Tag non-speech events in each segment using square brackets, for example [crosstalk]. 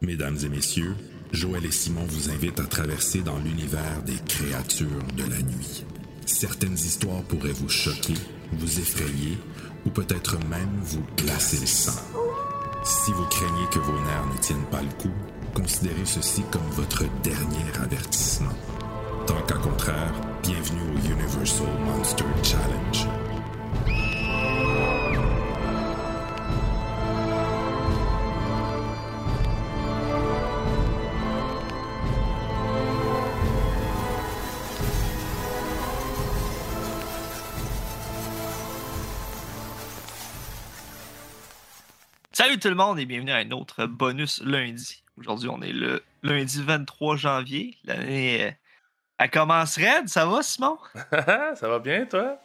Mesdames et messieurs, Joël et Simon vous invitent à traverser dans l'univers des créatures de la nuit. Certaines histoires pourraient vous choquer, vous effrayer ou peut-être même vous glacer le sang. Si vous craignez que vos nerfs ne tiennent pas le coup, considérez ceci comme votre dernier avertissement. Tant qu'à contraire, bienvenue au Universal Monster Challenge. Salut tout le monde et bienvenue à un autre bonus lundi. Aujourd'hui, on est le lundi 23 janvier. L'année euh, elle commence raide. Ça va, Simon? [laughs] ça va bien, toi?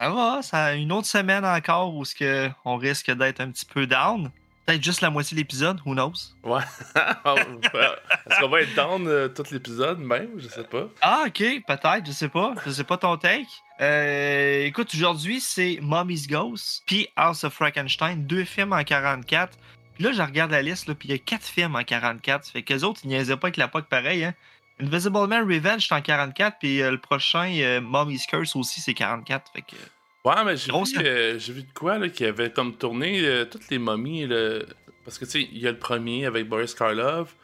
Ça va. Ça une autre semaine encore où que on risque d'être un petit peu down. Peut-être juste la moitié de l'épisode, who knows? Ouais. [laughs] Est-ce qu'on va être down euh, tout l'épisode même? Je sais pas. Ah, ok, peut-être, je sais pas. Je sais pas ton take. Euh, écoute, aujourd'hui, c'est Mommy's Ghost puis House of Frankenstein, deux films en 44. Puis là, je regarde la liste, puis il y a quatre films en 44. Ça fait qu'eux autres, ils niaisaient pas avec la POC pareil, hein. Invisible Man Revenge, c'est en 44, puis euh, le prochain, euh, Mommy's Curse aussi, c'est 44. Fait que. Ouais, mais j'ai vu, euh, vu, de quoi, là, qui avait comme tourné euh, toutes les momies, là, parce que, tu sais, il y a le premier avec Boris Karloff,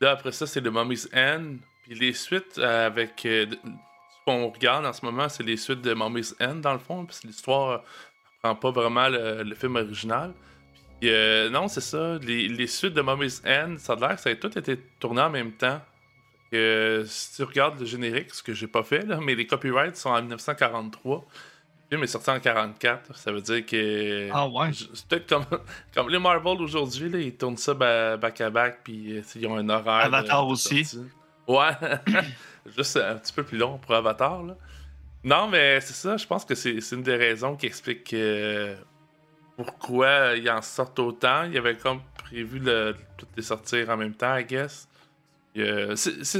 là, après ça, c'est le Mommy's End, puis les suites euh, avec... qu'on regarde en ce moment, c'est les suites de Mommy's End, dans le fond, parce que l'histoire prend pas vraiment le, film original. Puis, non, c'est ça, les, les, suites de Mommy's End, ça a l'air que ça a tout été tourné en même temps. Que, si tu regardes le générique, ce que j'ai pas fait, là, mais les copyrights sont en 1943 film est sorti en 44. Ça veut dire que. Ah ouais. C'est peut-être comme, [laughs] comme les Marvel aujourd'hui, ils tournent ça back à back, puis euh, ils ont un horaire. Avatar aussi. Ouais. [clears throat] [clears throat] Juste un petit peu plus long pour Avatar, là. Non, mais c'est ça, je pense que c'est une des raisons qui explique pourquoi ils en sortent autant. Il y avait comme prévu de toutes les sortir en même temps, I guess. C'est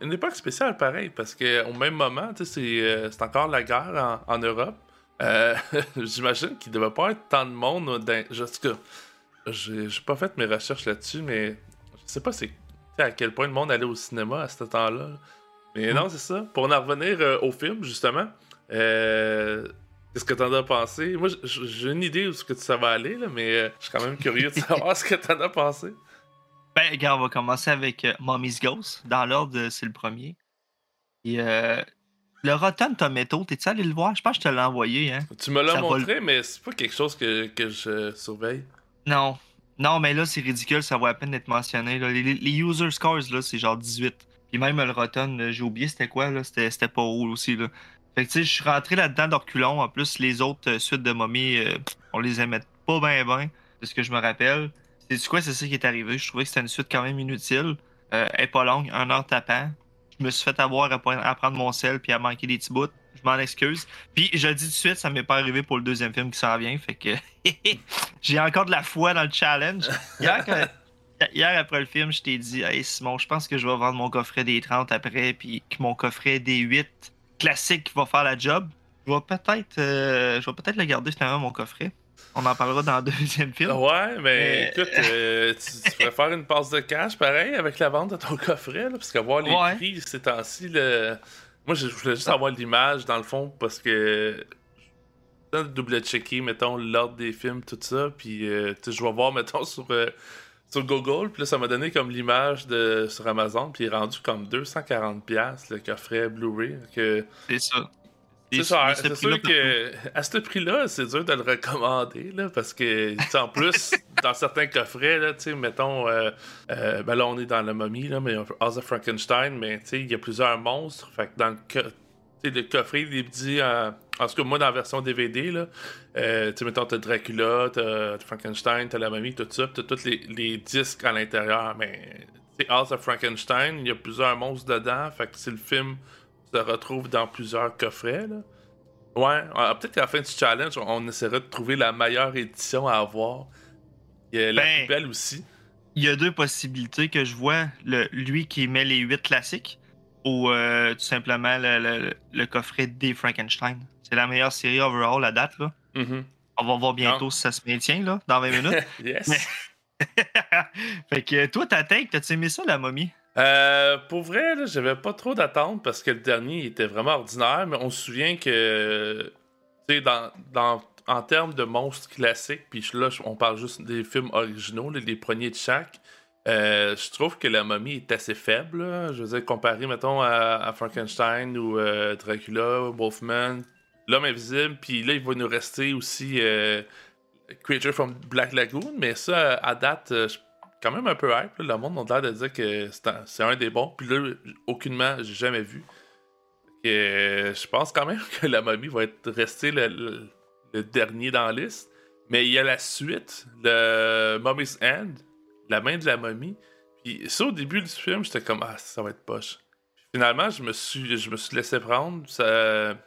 une époque spéciale, pareil, parce qu'au même moment, euh, c'est encore la guerre en, Europe. Euh, [laughs] j'imagine qu'il ne devait pas être tant de monde. Dans... Je, j'ai pas fait mes recherches là-dessus, mais je sais pas à quel point le monde allait au cinéma à ce temps-là. Mais non, c'est ça. Pour en revenir euh, au film, justement, qu'est-ce que t'en as pensé? Moi, j'ai une idée où ce que ça va aller, là, mais je suis quand même curieux de savoir [laughs] ce que t'en as pensé. Ben, regarde, on va commencer avec euh, Mommy's Ghost. Dans l'ordre, c'est le premier. Et euh, le Rotten Tomato, t'es-tu allé le voir? Je pense que je te l'ai envoyé. Hein? Tu me l'as montré, mais c'est pas quelque chose que, que, je surveille. Non. Non, mais là, c'est ridicule, ça vaut la peine d'être mentionné. Les, les, user scores, là, c'est genre 18. Puis même le Rotten, j'ai oublié c'était quoi, là. C'était pas haut aussi, là. Fait que, tu sais, je suis rentré là-dedans d'orculon. En plus, les autres euh, suites de Mommy, on les aimait pas bien, bien, de ce que je me rappelle. C'est quoi, c'est ça qui est arrivé? Je trouvais que c'était une suite quand même inutile. Euh, elle est pas longue, un heure tapant. Je me suis fait avoir à, prendre mon sel puis à manquer des petits bouts. Je m'en excuse. Puis je le dis tout de suite, ça m'est pas arrivé pour le deuxième film qui s'en vient. Fait que [laughs] j'ai encore de la foi dans le challenge. Hier, après le film, je t'ai dit Hey Simon, je pense que je vais vendre mon coffret des 30 après, puis que mon coffret des 8 classique va faire la job. Je vais peut-être euh, je vais peut-être le garder finalement mon coffret. On en parlera dans le deuxième film. Ouais, mais, écoute, euh, tu, pourrais faire une passe de cash pareil avec la vente de ton coffret, là, parce qu'avoir les prix ces temps-ci, moi je voulais juste avoir l'image dans le fond parce que double-checker, mettons, l'ordre des films, tout ça, puis euh, je vais voir, [laughs] mettons, sur, euh, sur Google, puis là, ça m'a donné comme l'image de sur Amazon, puis il est rendu comme 240$ le coffret Blu-ray. C'est ça. C'est ça, c'est sûr que à ce prix-là, c'est dur de le recommander, là, parce que, en plus, [laughs] dans certains coffrets, là, mettons, euh, euh, ben là, on est dans la momie, là, mais House of Frankenstein, mais il y a plusieurs monstres, fait que dans le, le coffret, il est dit, en, en tout cas, moi, dans la version DVD, là, euh, tu mettons, t'as Dracula, t'as Frankenstein, t'as la momie, tout ça, t'as tous les, les, disques à l'intérieur, mais, House of Frankenstein, il y a plusieurs monstres dedans, fait que c'est le film se retrouve dans plusieurs coffrets. Là. Ouais, ah, peut-être qu'à la fin du challenge, on essaiera de trouver la meilleure édition à avoir. Il y a la ben, plus belle aussi. Il y a deux possibilités que je vois. Le, lui qui met les huit classiques ou euh, tout simplement le, coffret des Frankenstein. C'est la meilleure série overall à date. Là. Mm-hmm. On va voir bientôt si ça se maintient là, dans 20 minutes. [laughs] yes. [laughs] fait que toi, ta take, t'as-tu aimé ça, la momie? Euh, pour vrai, j'avais pas trop d'attente parce que le dernier était vraiment ordinaire, mais on se souvient que, dans, dans, en termes de monstres classiques, puis là, on parle juste des films originaux, les premiers de chaque, euh, je trouve que la momie est assez faible. Je veux dire, comparé, mettons, à, Frankenstein ou euh, Dracula, Wolfman, L'homme invisible, puis là, il va nous rester aussi euh, Creature from Black Lagoon, mais ça, à date, je quand même un peu hype. Le monde a l'air de dire que c'est un, des bons, puis là, aucunement, j'ai jamais vu. Et, je pense quand même [laughs] que la momie va être restée le, dernier dans la liste. Mais il y a la suite, le Mummy's End, la main de la momie. Puis ça, au début du film, j'étais comme, ah, ça va être poche. Finalement, je me suis, je me suis laissé prendre.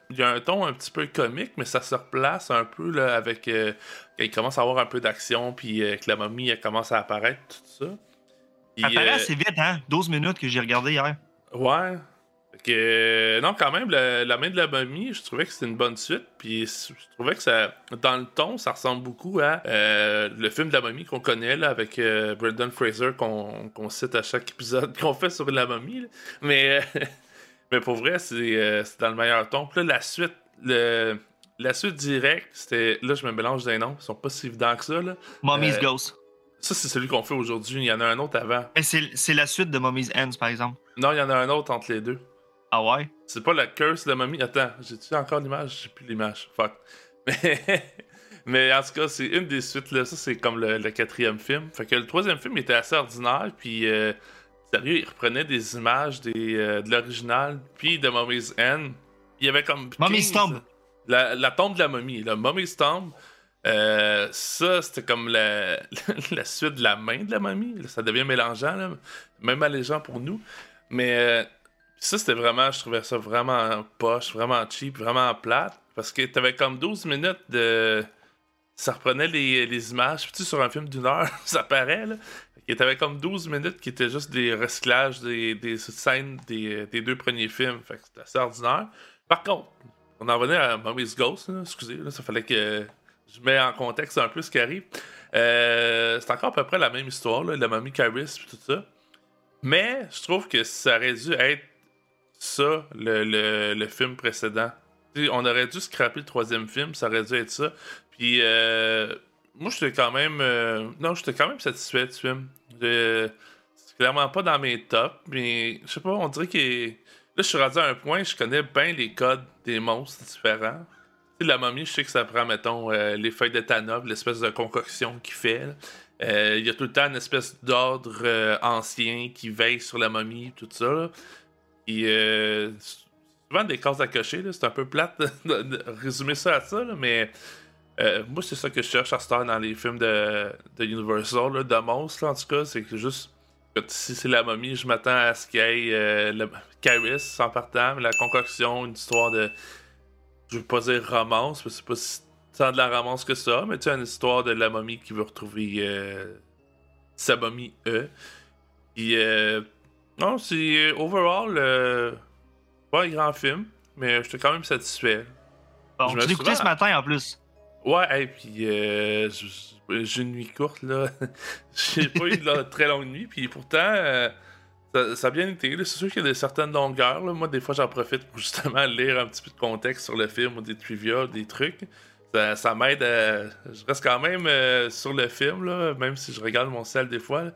Il y a un ton un petit peu comique, mais ça se replace un peu là, avec. Euh, il commence à avoir un peu d'action, puis euh, que la momie elle commence à apparaître, tout ça. Elle apparaît euh, assez vite, hein? 12 minutes que j'ai regardé hier. Ouais, que, non, quand même, la main de la momie, je trouvais que c'était une bonne suite. Puis je trouvais que ça, dans le ton, ça ressemble beaucoup à euh, le film de la momie qu'on connaît là, avec euh, Brendan Fraser qu'on cite à chaque épisode [laughs] qu'on fait sur la momie. Mais, [laughs] mais pour vrai, c'est dans le meilleur ton. Puis là, la suite, le, la suite directe, c'était. Là, je me mélange des noms, ils sont pas si évidents que ça. Là. Mommy's euh, Ghost. Ça, c'est celui qu'on fait aujourd'hui. Il y en a un autre avant. Mais c'est la suite de Mommy's Ends, par exemple. Non, il y en a un autre entre les deux. Ah ouais? C'est pas la curse de la momie. Attends, j'ai-tu encore l'image? J'ai plus l'image. Fuck. [laughs] Mais... Mais en tout cas, c'est une des suites là. Ça, c'est comme le, quatrième film. Fait que le troisième film était assez ordinaire. Puis, euh, sérieux, il reprenait des images des, euh, de l'original. Puis de Mummy's End. Il y avait comme. Mummy's Tomb. La, la, tombe de la momie. Le Mummy's Tomb. Euh, ça, c'était comme la, [laughs] la, suite de la main de la momie. Ça devient mélangeant, là. même allégeant pour nous. Mais ça, c'était vraiment, je trouvais ça vraiment poche, vraiment cheap, vraiment plate. Parce que t'avais comme 12 minutes de. Ça reprenait les, images. Puis tu sur un film d'une heure, [laughs] ça paraît, là. Et t'avais comme 12 minutes qui étaient juste des recyclages des, des scènes des, des, deux premiers films. Fait que c'était assez ordinaire. Par contre, on en venait à Mummy's Ghost, excusez, là, ça fallait que je mette en contexte un peu ce qui arrive. Euh, c'est encore à peu près la même histoire, là, la Mummy Caris et tout ça. Mais je trouve que ça aurait dû être ça, le, film précédent. on aurait dû scraper le troisième film, ça aurait dû être ça. Puis, euh, moi, j'étais quand même. Euh, non, j'étais quand même satisfait du film. C'est clairement pas dans mes tops, mais je sais pas, on dirait que. Là, je suis rendu à un point, je connais bien les codes des monstres différents. la momie, je sais que ça prend, mettons, euh, les feuilles d'éthanol, l'espèce de concoction qu'il fait. Il y a tout le temps une espèce d'ordre ancien qui veille sur la momie, tout ça. Puis, euh, souvent des cases à cocher, c'est un peu plate [laughs] de, résumer ça à ça, mais euh, moi, c'est ça que je cherche à star dans les films de, Universal, de monstres, en tout cas, c'est que juste, si c'est la momie, je m'attends à ce qu'il y ait euh, le Caris sans partant, la concoction, une histoire de. Je veux pas dire romance, parce que c'est pas tant de la romance que ça, mais tu sais, une histoire de la momie qui veut retrouver sa momie E. Puis, non, c'est euh, overall euh, pas un grand film, mais j'étais quand même satisfait. Bon, je l'ai écouté ce matin en plus. Ouais, et puis euh, j'ai une nuit courte là. [laughs] j'ai pas eu de très longue nuit, puis pourtant euh, ça, a bien été. C'est sûr qu'il y a des certaines longueurs. Moi, des fois, j'en profite pour justement lire un petit peu de contexte sur le film ou des trivia, des trucs. Ça, m'aide Je reste quand même sur le film, là, même si je regarde mon sel des fois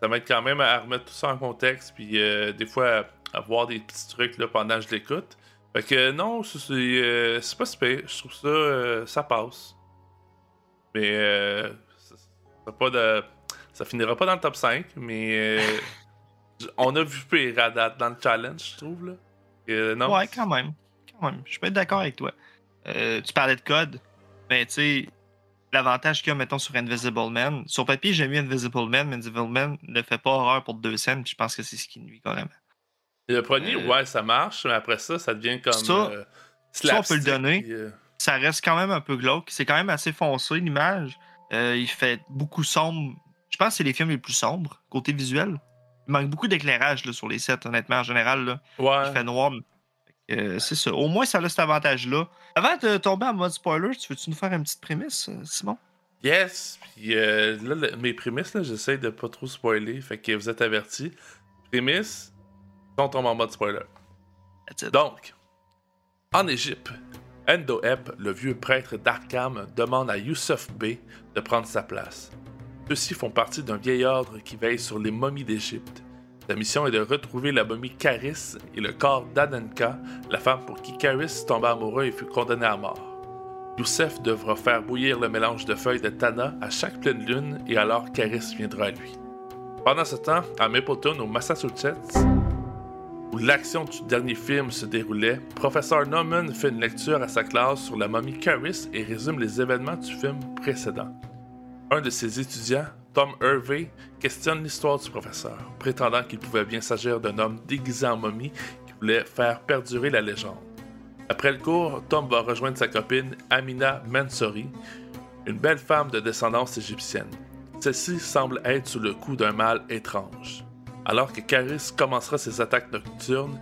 ça m'aide quand même à remettre tout ça en contexte, puis euh, des fois à, voir des petits trucs là, pendant que je l'écoute. Fait que non, c'est euh, pas super. Je trouve ça, euh, ça passe. Mais ça, pas de, ça finira pas dans le top 5, mais [laughs] on a vu pire à date dans le challenge, je trouve. Là. non. Ouais, quand même. Quand même. Je peux être d'accord avec toi. tu parlais de code. Mais tu sais, l'avantage qu'il y a, mettons, sur Invisible Man. Sur papier, j'ai mis Invisible Man, mais Invisible Man ne fait pas horreur pour deux scènes, je pense que c'est ce qui nuit quand même. Le premier, euh, ouais, ça marche, mais après ça, ça devient comme. Ça, euh, ça on peut le donner. Euh, ça reste quand même un peu glauque. C'est quand même assez foncé, l'image. il fait beaucoup sombre. Je pense que c'est les films les plus sombres, côté visuel. Il manque beaucoup d'éclairage sur les sets, honnêtement, en général. Là. Ouais. Il fait noir. Euh, c'est ça. Au moins, ça a cet avantage-là. Avant de tomber en mode spoiler, tu veux-tu nous faire une petite prémisse, euh, Simon? Yes! Puis euh, là, mes prémices, là, j'essaie de pas trop spoiler, fait que vous êtes avertis. Prémices, on tombe en mode spoiler. Donc, en Égypte, Endoeb, le vieux prêtre d'Arkham, demande à Youssef Bey de prendre sa place. Ceux-ci font partie d'un vieil ordre qui veille sur les momies d'Égypte. Sa mission est de retrouver la momie Caris et le corps d'Ananka, la femme pour qui Caris tomba amoureux et fut condamné à mort. Youssef devra faire bouillir le mélange de feuilles de Tana à chaque pleine lune et alors Caris viendra à lui. Pendant ce temps, à Mapleton, au Massachusetts, où l'action du dernier film se déroulait, professeur Norman fait une lecture à sa classe sur la momie Caris et résume les événements du film précédent. Un de ses étudiants, Tom Hervey, questionne l'histoire du professeur, prétendant qu'il pouvait bien s'agir d'un homme déguisé en momie qui voulait faire perdurer la légende. Après le cours, Tom va rejoindre sa copine Amina Mansouri, une belle femme de descendance égyptienne. Celle-ci semble être sous le coup d'un mal étrange. Alors que Caris commencera ses attaques nocturnes,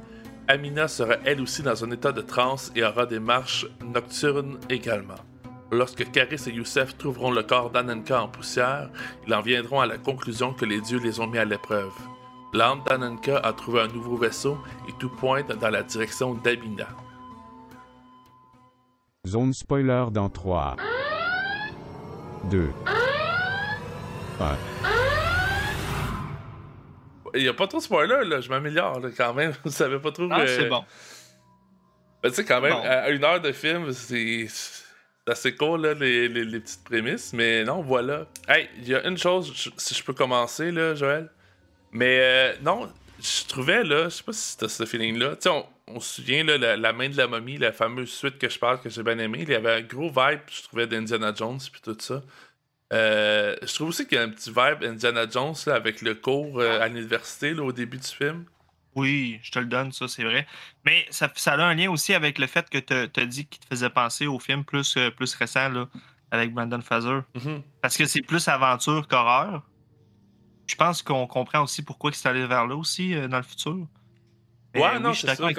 Amina sera elle aussi dans un état de transe et aura des marches nocturnes également. Lorsque Caris et Youssef trouveront le corps d'Ananka en poussière, ils en viendront à la conclusion que les dieux les ont mis à l'épreuve. L'âme d'Ananka a trouvé un nouveau vaisseau et tout pointe dans la direction d'Amina. Zone spoiler dans 3, 2, 1. Il n'y a pas trop de spoiler, là. Je m'améliore, quand même. [laughs] Vous savez pas trop. Ah, c'est bon. Ben, tu sais, quand même, à une heure de film, c'est assez cool, là, les, les, petites prémices. Mais non, voilà. Hey, il y a une chose, si je peux commencer, là, Joël. Mais euh, non, je trouvais, là, je sais pas si c'était ce feeling-là. Tu sais, on, se souvient, là, la, main de la momie, la fameuse suite que je parle, que j'ai bien aimé. Il y avait un gros vibe, je trouvais, d'Indiana Jones, puis tout ça. Euh, je trouve aussi qu'il y a un petit vibe Indiana Jones là, avec le cours euh, à l'université au début du film. Oui, je te le donne, ça, c'est vrai. Mais ça, ça, a un lien aussi avec le fait que tu as dit qu'il te faisait penser au film plus, euh, plus récent là, avec Brandon Fraser. Mm-hmm. Parce que c'est plus aventure qu'horreur. Je pense qu'on comprend aussi pourquoi il s'est allé vers là aussi euh, dans le futur. ouais, non, c'est ça.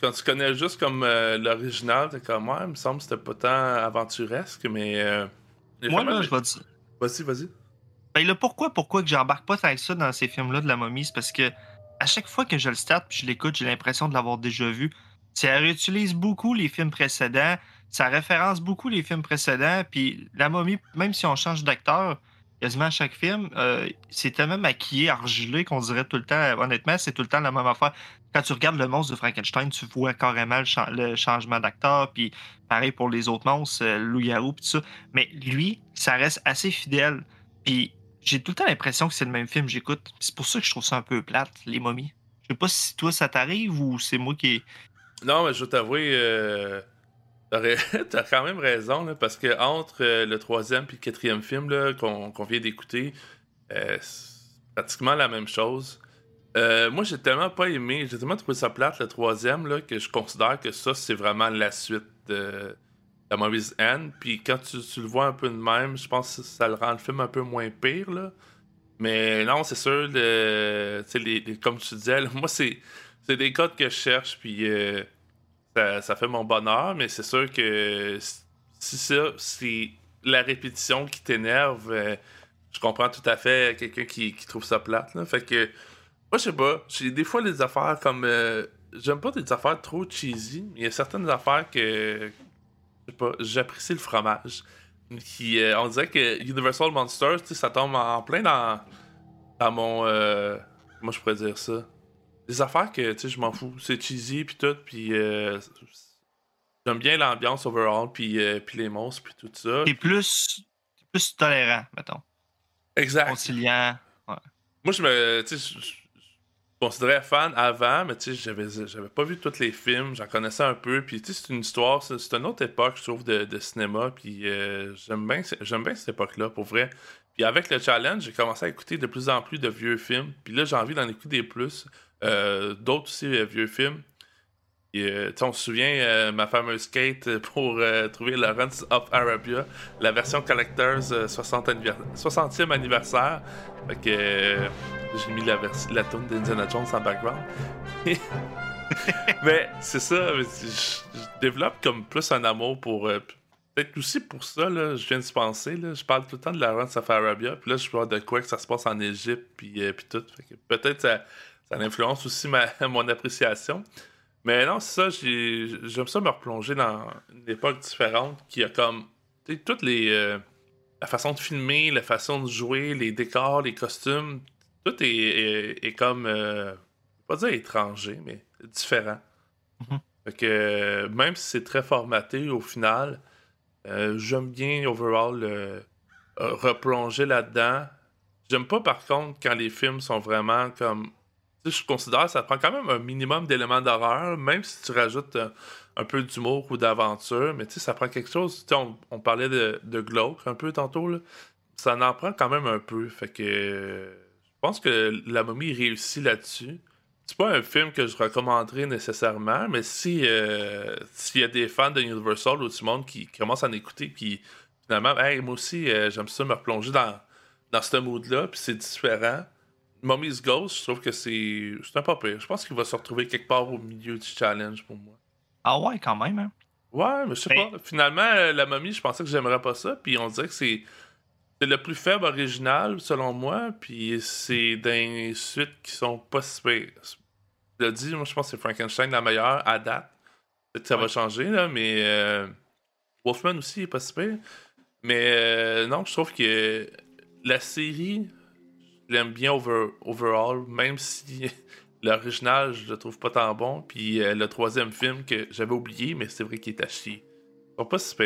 Quand, tu connais juste comme euh, l'original, t'es comme moi, il me semble que c'était pas tant aventuresque, mais. Moi, là, je vais dire. Vas-y, vas-y. Ben, le pourquoi, pourquoi que j'embarque pas avec ça dans ces films-là de la momie, c'est parce que à chaque fois que je le start puis je l'écoute, j'ai l'impression de l'avoir déjà vu. Ça réutilise beaucoup les films précédents, ça référence beaucoup les films précédents, puis la momie, même si on change d'acteur, quasiment à chaque film, euh, c'est tellement maquillé, argilé qu'on dirait tout le temps, honnêtement, c'est tout le temps la même affaire. Quand tu regardes le monstre de Frankenstein, tu vois carrément le, changement d'acteur, puis pareil pour les autres monstres, euh, loup-garou, tout ça. Mais lui, ça reste assez fidèle. Puis j'ai tout le temps l'impression que c'est le même film j'écoute. C'est pour ça que je trouve ça un peu plate, les momies. Je sais pas si toi ça t'arrive ou c'est moi qui. Non, mais je vais t'avouer, euh, [laughs] t'as quand même raison, parce que entre euh, le troisième et le quatrième film qu'on vient d'écouter, euh, c'est pratiquement la même chose. moi, j'ai tellement pas aimé, j'ai tellement trouvé ça plate, le troisième, là, que je considère que ça, c'est vraiment la suite de la mauvaise haine. Puis quand tu, le vois un peu de même, je pense que ça le rend le film un peu moins pire. Là. Mais non, c'est sûr, le, les, comme tu disais, [laughs] moi, c'est, c'est des codes que je cherche, puis euh, ça, fait mon bonheur. Mais c'est sûr que si ça, c'est la répétition qui t'énerve, euh, je comprends tout à fait quelqu'un qui, trouve ça plate. Là. Fait que, moi, je sais pas, des fois les affaires comme. Euh, j'aime pas des affaires trop cheesy, il y a certaines affaires que, pas, j'apprécie le fromage. Qui, euh, on dirait que Universal Monsters, ça tombe en plein dans, dans mon. Euh, comment je pourrais dire ça? Des affaires que tu sais, je m'en fous. C'est cheesy, puis tout, puis. Euh, j'aime bien l'ambiance overall, puis, puis les monstres, puis tout ça. T'es plus, plus tolérant, mettons. Exact. Conciliant. Moi, je me considérais fan avant, mais tu sais, j'avais, pas vu tous les films, j'en connaissais un peu, puis tu sais, c'est une histoire, c'est, une autre époque, je trouve, de, cinéma, puis euh, j'aime, bien, bien cette époque-là, pour vrai. Puis avec le challenge, j'ai commencé à écouter de plus en plus de vieux films, puis là, j'ai envie d'en écouter plus, euh, d'autres aussi euh, vieux films. Et, on se souvient, ma fameuse skate pour trouver Lawrence of Arabia, la version Collectors 60 60e anniversaire. Que j'ai mis la, la tune d'Indiana Jones en background. [laughs] mais c'est ça, je, développe comme plus un amour pour. Euh, peut-être aussi pour ça, là, je viens de se penser, je parle tout le temps de la run of Arabia, puis là, je vois de quoi que ça se passe en Égypte, puis, euh, puis tout. peut-être ça, ça influence aussi ma, [laughs] mon appréciation. Mais non, c'est ça, j'aime ça me replonger dans une époque différente qui a comme toutes les. Euh, la façon de filmer, la façon de jouer, les décors, les costumes, tout est, est, comme. Euh, pas dire étranger, mais différent. Mm-hmm. Fait que même si c'est très formaté au final, euh, j'aime bien overall euh, replonger là-dedans. J'aime pas par contre quand les films sont vraiment comme. Je considère que ça prend quand même un minimum d'éléments d'horreur, même si tu rajoutes un, peu d'humour ou d'aventure, mais ça prend quelque chose. On, on, parlait de, de glauque un peu tantôt, là. ça en prend quand même un peu. Fait que je pense que la momie réussit là-dessus c'est pas un film que je recommanderais nécessairement, mais si euh, s'il y a des fans de Universal ou du monde qui, commencent à en écouter, puis finalement, hey, moi aussi, euh, j'aime ça me replonger dans, dans ce mood-là, puis c'est différent. Mummy's Ghost, je trouve que c'est un pas pire. Je pense qu'il va se retrouver quelque part au milieu du challenge pour moi. Ah ouais, quand même, hein? Ouais, mais je sais pas. Finalement, euh, la momie, je pensais que j'aimerais pas ça, puis on dirait que c'est c'est le plus faible original, selon moi, puis c'est des suites qui sont pas si Je l'ai dit, moi je pense que c'est Frankenstein la meilleure à date. Peut-être que ça va changer, là, mais euh, Wolfman aussi est pas si Mais euh, non, je trouve que la série, l'aime bien overall, même si [laughs] l'original, je le trouve pas tant bon. Puis euh, le troisième film que j'avais oublié, mais c'est vrai qu'il est à chier. Ils sont pas si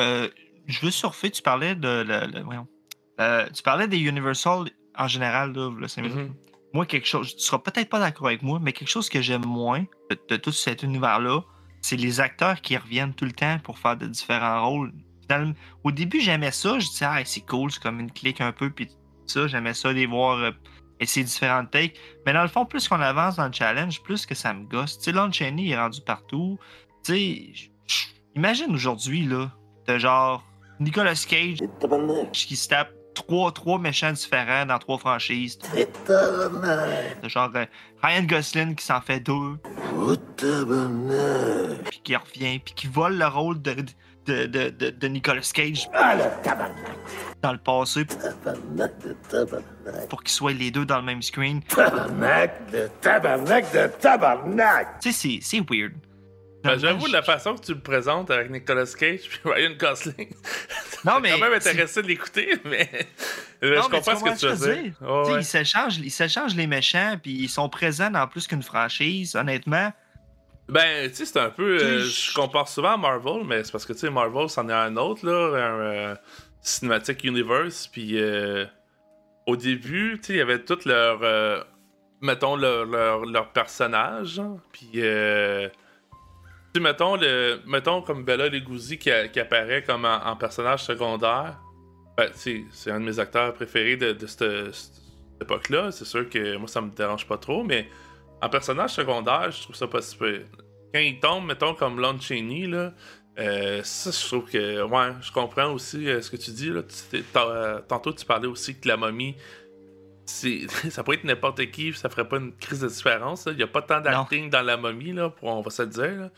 Euh, je veux surfer, tu parlais de. Le, tu parlais des Universal en général, là, mm-hmm. Moi, quelque chose. Tu seras peut-être pas d'accord avec moi, mais quelque chose que j'aime moins de, tout cet univers-là, c'est les acteurs qui reviennent tout le temps pour faire de différents rôles. au début, j'aimais ça. Je disais, ah, c'est cool, c'est comme une clique un peu, puis ça, j'aimais ça, les voir euh, essayer différentes takes. Mais dans le fond, plus qu'on avance dans le challenge, plus que ça me gosse. Tu sais, Lon Chaney est rendu partout. Tu sais, imagine aujourd'hui, là, de genre Nicolas Cage qui se tape trois, trois méchants différents dans trois franchises. De genre euh, Ryan Gosling qui s'en fait deux. Puis qui revient, puis qui vole le rôle de, de, de, de, Nicolas Cage. Dans le passé. Pour qu'ils soient les deux dans le même screen. Tabarnak de tabarnak de tabarnak! Tu sais, c'est weird. Ben, j'avoue, la façon que tu le présentes avec Nicolas Cage et Ryan Gosling, non, mais. quand même intéressé de l'écouter, mais. je comprends ce que tu veux dire. Ils s'échangent les méchants, puis ils sont présents dans plus qu'une franchise, honnêtement. Ben, tu sais, c'est un peu. Euh, je compare souvent à Marvel, mais c'est parce que, tu sais, Marvel, c'en est un autre, là, un euh, Cinematic Universe, puis euh, au début, tu sais, il y avait tout leur. mettons, leur, leur, leur personnage, puis sais, mettons, le, mettons comme Bella Leguzzi qui, qui apparaît comme en, personnage secondaire. Ben, c'est un de mes acteurs préférés de, de cette, époque-là. C'est sûr que moi, ça me dérange pas trop, mais en personnage secondaire, je trouve ça pas si peu. Quand il tombe, mettons, comme Lon Chaney, là, euh, ça, je trouve que. Ouais, je comprends aussi euh, ce que tu dis. Là. Euh, tantôt, tu parlais aussi que la momie. [laughs] ça pourrait être n'importe qui, ça ferait pas une crise de différence. Il n'y a pas tant d'acting dans la momie, là, pour, on va se le dire. Là.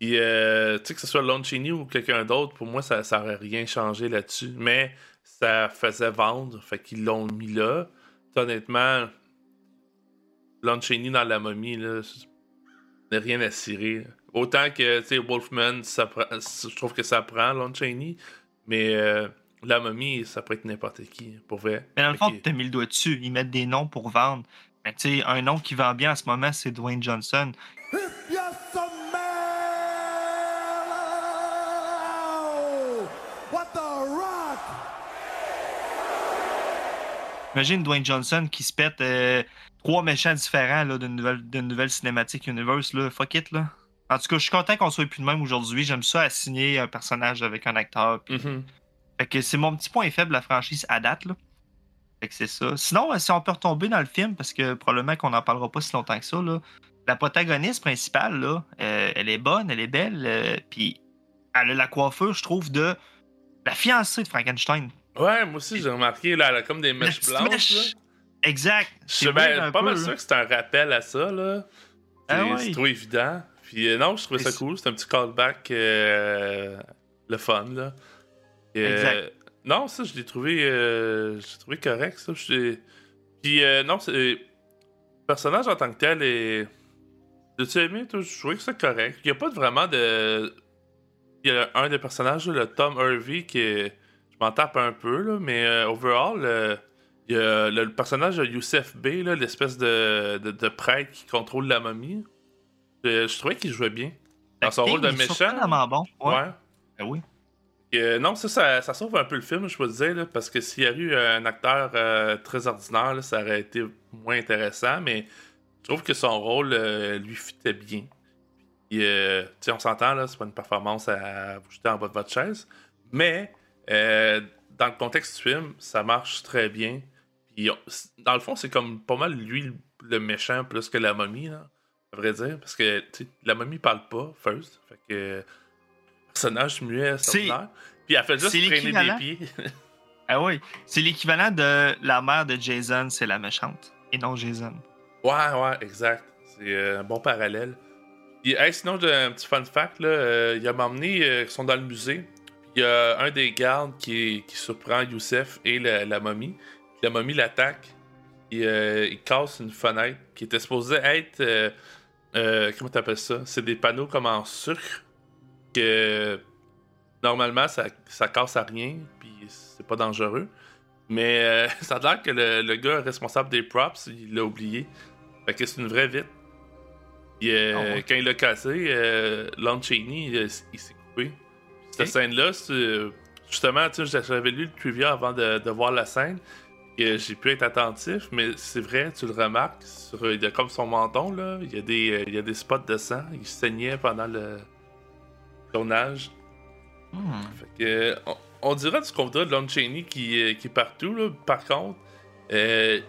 Et euh, tu sais, que ce soit Lon Chaney ou quelqu'un d'autre, pour moi, ça n'aurait rien changé là-dessus. Mais ça faisait vendre, fait qu'ils l'ont mis là. honnêtement, Lon Chaney dans la momie, là, n'a rien à cirer. Autant que, tu sais, Wolfman, ça je trouve que ça prend Lon Chaney, mais euh, la momie, ça pourrait être n'importe qui, pour vrai. Mais dans le fond, t'as mis le doigt dessus. Ils mettent des noms pour vendre. Mais tu sais, un nom qui vend bien en ce moment, c'est Dwayne Johnson. Imagine Dwayne Johnson qui se pète euh, trois méchants différents d'une nouvelle, nouvelle cinématique universe. Là. Fuck it. Là. En tout cas, je suis content qu'on soit plus de même aujourd'hui. J'aime ça assigner un personnage avec un acteur. Mm-hmm. Fait que c'est mon petit point faible, la franchise à date. Là. Fait que c'est ça. Sinon, euh, si on peut retomber dans le film, parce que probablement qu'on n'en parlera pas si longtemps que ça, là, la protagoniste principale, là, euh, elle est bonne, elle est belle, puis elle a la coiffure, je trouve, de la fiancée de Frankenstein. Ouais, moi aussi, j'ai remarqué, là, elle a comme des mèches blanches. Là. Exact. Je suis pas mal sûr que c'est un rappel à ça, là. Ah c'est trop évident. Puis euh, non, je trouvais ça cool. C'est un petit callback. Euh, le fun, là. Et, Exact. euh, non, ça, je l'ai trouvé, euh, je l'ai trouvé correct, ça. Puis, euh, non, c'est. Le personnage en tant que tel est. As-tu aimé, toi? Je trouvais que c'est correct. Il n'y a pas vraiment de. Il y a un des personnages, là, le Tom Harvey, qui est. Je m'en tape un peu, là, mais euh, overall, euh, y a le, le personnage de Youssef B, l'espèce de, de, de prêtre qui contrôle la momie. Je, je trouvais qu'il jouait bien. Dans son rôle de méchant. bon. Ouais. Ouais. Ben oui. Et, euh, non, ça, ça, ça sauve un peu le film, je peux te dire, là, parce que s'il y a eu un acteur euh, très ordinaire, là, ça aurait été moins intéressant, mais je trouve que son rôle euh, lui fitait bien. Puis, euh, on s'entend, là, c'est pas une performance à vous jeter en bas de votre chaise, mais euh, dans le contexte du film, ça marche très bien. Puis, dans le fond, c'est comme pas mal lui le- méchant plus que la momie, là, à vrai dire, parce que la momie parle pas, first, fait que personnage muet, ordinaire. Puis elle fait juste c'est traîner des pieds. [laughs] Ah oui. C'est l'équivalent de la mère de Jason, c'est la méchante. Et non Jason. ouais, ouais, exact. C'est euh, un bon parallèle. Hey, sinon, j'ai un petit fun fact, là. euh, il a m'emmené, euh, ils sont dans le musée. Il y a un des gardes qui, qui surprend Youssef et la, la momie. La momie l'attaque. Et euh, il casse une fenêtre qui était supposée être. euh, euh, comment t'appelles ça? C'est des panneaux comme en sucre. Que normalement, ça, ça casse à rien. Puis c'est pas dangereux. Mais euh, [laughs] ça a l'air que le, le gars responsable des props, il l'a oublié. Fait que c'est une vraie. Puis, euh, Ah ouais. quand il l'a cassé, euh, Lon Chaney, il, il s'est coupé. Cette scène-là, justement, tu sais, j'avais lu le trivia avant de, de voir la scène. Et j'ai pu être attentif, mais c'est vrai, tu le remarques, sur, il y a comme son menton, là, il y a des, il y a des spots de sang. Il saignait pendant le tournage. Hmm. Fait que, on, on dirait du contrat de Lon Chaney qui, euh, qui est partout. Là. Par contre, euh,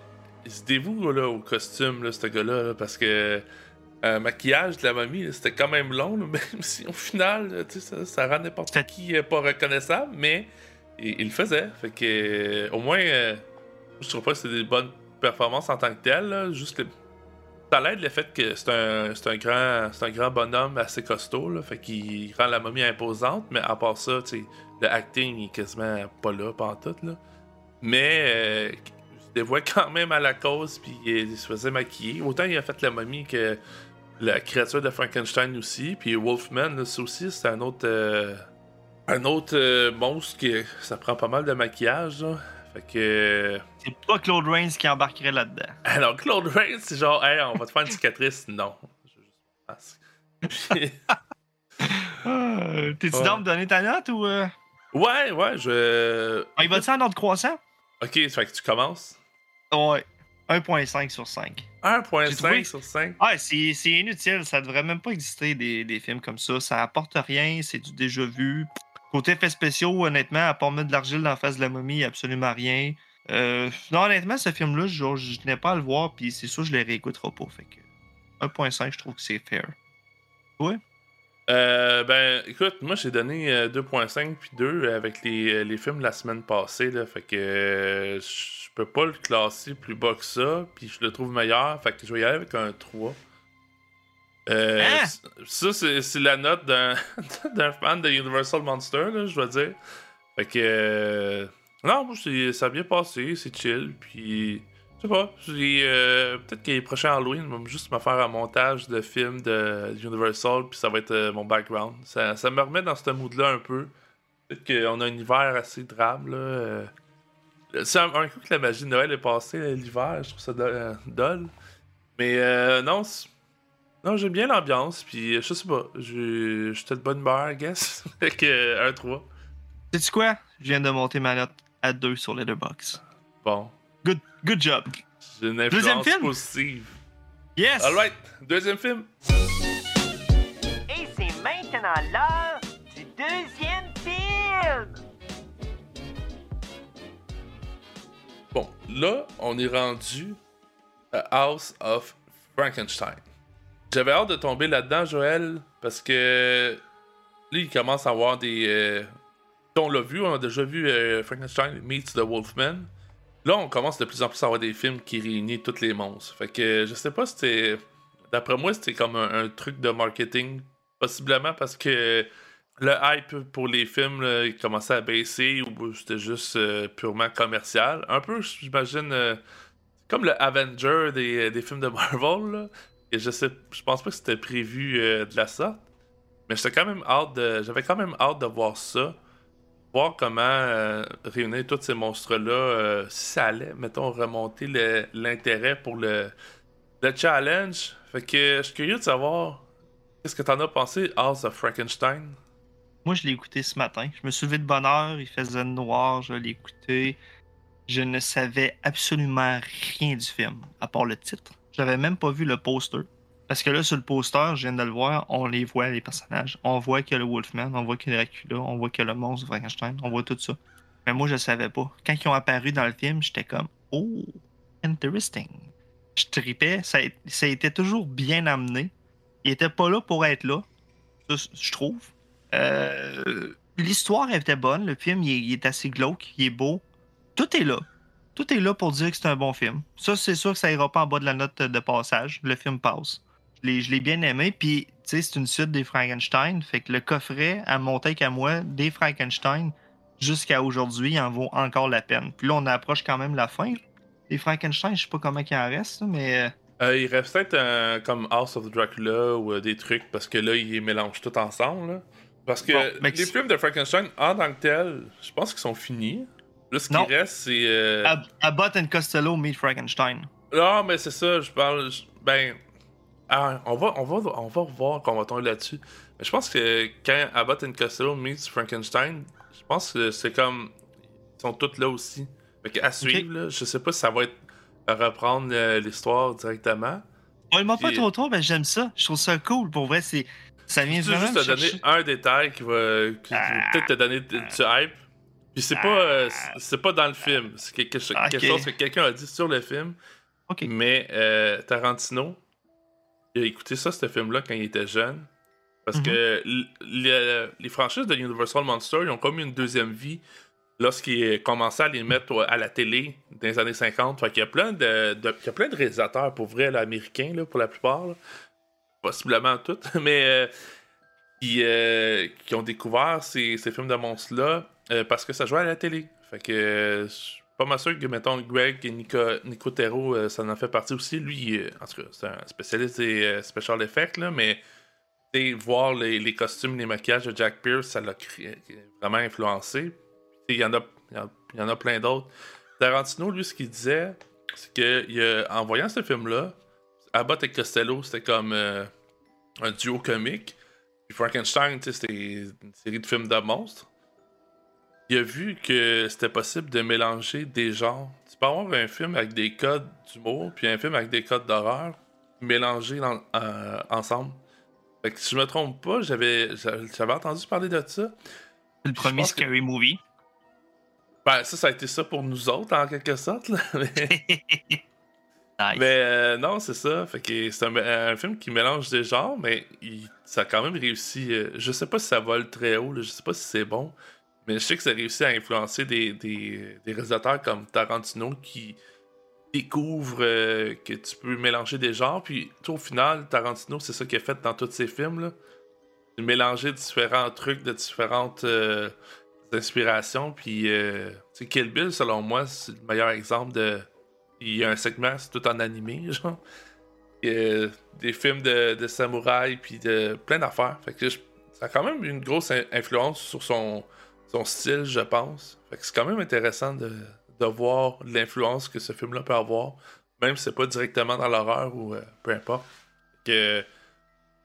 il se dévoue là, au costume, là, ce gars-là, là, parce que euh, maquillage de la momie, là, c'était quand même long, là, [laughs] même si au final, sais, ça, ça rend n'importe qui euh, pas reconnaissable, mais il, il le faisait. Fait que, euh, au moins, euh, je trouve pas que c'est des bonnes performances en tant que telles. là, juste le- ça l'aide le fait que c'est un, c'est un, grand, c'est un grand bonhomme assez costaud, là, fait qu'il rend la momie imposante, mais à part ça, tu sais, le acting est quasiment pas là, pas en tout, là. Mais euh, il se dévoile [laughs] quand même à la cause, puis il se faisait maquiller. Autant il a fait la momie que la créature de Frankenstein aussi, puis Wolfman, là, ça aussi, c'est un autre, euh, un autre euh, monstre qui ça prend pas mal de maquillage, là. Fait que. C'est pas Claude Rains qui embarquerait là-dedans. [laughs] Alors, Claude Rains, c'est genre, hey, on va te faire une cicatrice. Non. Je veux juste T'es-tu Ouais. dans de donner ta note ou. euh? ouais, ouais, je. Ah, il va-tu en ordre croissant? Ok, fait que tu commences? Ouais. 1.5 sur 5. J'ai 1.5 trouvé- sur 5. Ah, c'est inutile. Ça devrait même pas exister des, des films comme ça. Ça apporte rien. C'est du déjà vu. Côté effets spéciaux, honnêtement, à part mettre de l'argile dans la face de la momie, absolument rien. Euh, non, honnêtement, ce film-là, je tenais pas à le voir, puis c'est sûr, je le réécouterai pas. Fait que 1.5, je trouve que c'est fair. Euh, ben, écoute, moi j'ai donné euh, 2.5 puis 2 avec les, euh, les films de la semaine passée, là. Fait que euh, je peux pas le classer plus bas que ça, puis je le trouve meilleur. Fait que je vais y aller avec un 3. Euh, Hein? Ça, c'est la note [laughs] d'un fan de Universal Monster, là, je dois dire. Fait que. euh, non, moi, ça a bien passé, c'est chill, puis. Je sais pas, j'ai, euh, peut-être que les prochains Halloween, je vais juste me faire un montage de films de Universal, puis ça va être euh, mon background. Ça, ça me remet dans ce mood-là un peu. Peut-être qu'on a un hiver assez drame, là. euh. C'est un, un coup que la magie de Noël est passée, l'hiver, je trouve ça euh, dole. Mais euh, non, non, j'aime bien l'ambiance, puis je sais pas, j'ai- j'étais de bonne humeur, I guess. [laughs] fait que euh, un 3. Sais-tu quoi? Je viens de monter ma note à 2 sur Letterboxd. Bon, Good, good job. j'ai une Deuxième film? positive. Yes! Alright, deuxième film. Et c'est maintenant l'heure du deuxième film. Bon, là, on est rendu à House of Frankenstein. J'avais hâte de tomber là-dedans, Joël, parce que là, il commence à avoir des. euh, On l'a vu, on a déjà vu euh, Frankenstein meets the Wolfman. Là, on commence de plus en plus à avoir des films qui réunissent tous les monstres. Fait que je sais pas si c'était. D'après moi, c'était comme un, truc de marketing. Possiblement parce que le hype pour les films commençait à baisser ou c'était juste euh, purement commercial. Un peu, j'imagine, euh, comme le Avenger des, des films de Marvel. Et je sais, je pense pas que c'était prévu euh, de la sorte. Mais j'étais quand même hâte de. J'avais quand même hâte de voir ça. Voir comment euh, réunir tous ces monstres-là, euh, ça allait, mettons, remonter l'intérêt pour le, le challenge. Fait que je suis curieux de savoir qu'est-ce que t'en as pensé, House of Frankenstein? Moi, je l'ai écouté ce matin. Je me suis levé de bonne heure, il faisait noir, je l'ai écouté. Je ne savais absolument rien du film, à part le titre. J'avais même pas vu le poster. Parce que là, sur le poster, je viens de le voir, on les voit, les personnages. On voit a le Wolfman, on voit qu'il y a Dracula, on voit a le monstre Frankenstein, on voit tout ça. Mais moi, je savais pas. Quand ils ont apparu dans le film, j'étais comme Oh, interesting. Je tripais, ça, ça été toujours bien amené. Il était pas là pour être là, je trouve. Euh, L'histoire était bonne, le film il est, il est assez glauque, il est beau. Tout est là. Tout est là pour dire que c'est un bon film. Ça, c'est sûr que ça ira pas en bas de la note de passage. Le film passe. Je l'ai- bien aimé, puis tu sais, c'est une suite des Frankenstein. Fait que le coffret, à mon take à moi, des Frankenstein, jusqu'à aujourd'hui, il en vaut encore la peine. Puis là, on approche quand même la fin. Les Frankenstein, je sais pas comment il en reste, mais. euh, Euh, il reste peut-être un- comme House of Dracula ou euh, des trucs parce que là, ils les mélangent tout ensemble. là. Parce que Bon, mais les films de Frankenstein, en tant que tels, je pense qu'ils sont finis. Là, ce qui reste, c'est. euh, Ab- Abbott and Costello meet Frankenstein. Non, mais c'est ça, je parle. Ben. Ah, on, va, on, va, on va revoir qu'on va tomber là-dessus. Mais je pense que quand Abbott and Costello meets Frankenstein, je pense que c'est comme. Ils sont tous là aussi. Fait à suivre, là, je sais pas si ça va être à reprendre euh, l'histoire directement. Ouais, moi pas Puis- trop trop, mais j'aime ça. Je trouve ça cool. Pour vrai, c'est ça vient vraiment juste te donner un détail qui va, qui- qui va Ah. peut-être te donner du hype. Puis c'est pas, euh, c'est- pas dans le film. C'est quelque, chose que quelqu'un a dit sur le film. Mais euh, Tarantino, il a écouté ça, ce film-là, quand il était jeune. Parce Mhm. que les franchises de Universal Monster, ils ont comme une deuxième vie lorsqu'ils commençaient à les mettre à la télé dans les années 50. Fait qu'il y a plein de, de- il y a plein de réalisateurs, pour vrai, là, américains, là, pour la plupart. là. Possiblement tous. [laughs] Mais euh, qui, euh, qui ont découvert ces, ces films de monstres-là euh, parce que ça jouait à la télé. Fait que euh, pas sûr que, mettons, Greg et Nico, Nico Terreau, euh, ça en fait partie aussi. Lui, euh, en tout cas, c'est un spécialiste des euh, special effects, là, mais voir les, costumes, les maquillages de Jack Pierce, ça l'a vraiment influencé. Il y, en a, y en- a plein d'autres. Tarantino, lui, ce qu'il disait, c'est que en voyant ce film-là, Abbott et Costello, c'était comme euh, un duo comique. Puis Frankenstein, c'était une série de films de monstres. Il a vu que c'était possible de mélanger des genres. Tu peux avoir un film avec des codes d'humour, puis un film avec des codes d'horreur, mélangés dans- euh, ensemble. Fait que si je me trompe pas, j'avais j'avais entendu parler de ça. Le premier que- Scary Movie. Ben, ça, ça a été ça pour nous autres, en quelque sorte. là. [laughs] Mais- [laughs] Nice. Mais euh, non, c'est ça. Fait que c'est un, un film qui mélange des genres, mais il- ça a quand même réussi. euh, je sais pas si ça vole très haut, là, je sais pas si c'est bon, mais je sais que ça a réussi à influencer des, des, réalisateurs comme Tarantino qui découvrent euh, que tu peux mélanger des genres. Puis au final, Tarantino, c'est ça qu'il a fait dans tous ses films. Là. Mélanger différents trucs de différentes euh, inspirations. Puis euh, Kill Bill, selon moi, c'est le meilleur exemple de il y a un segment, c'est tout en animé, [laughs] genre. Euh, des films de, de samouraï, puis de plein d'affaires. Fait que ça a quand même une grosse in- influence sur son, son style, je pense. Fait que c'est quand même intéressant de, de voir l'influence que ce film-là peut avoir, même si c'est pas directement dans l'horreur ou euh, peu importe. Que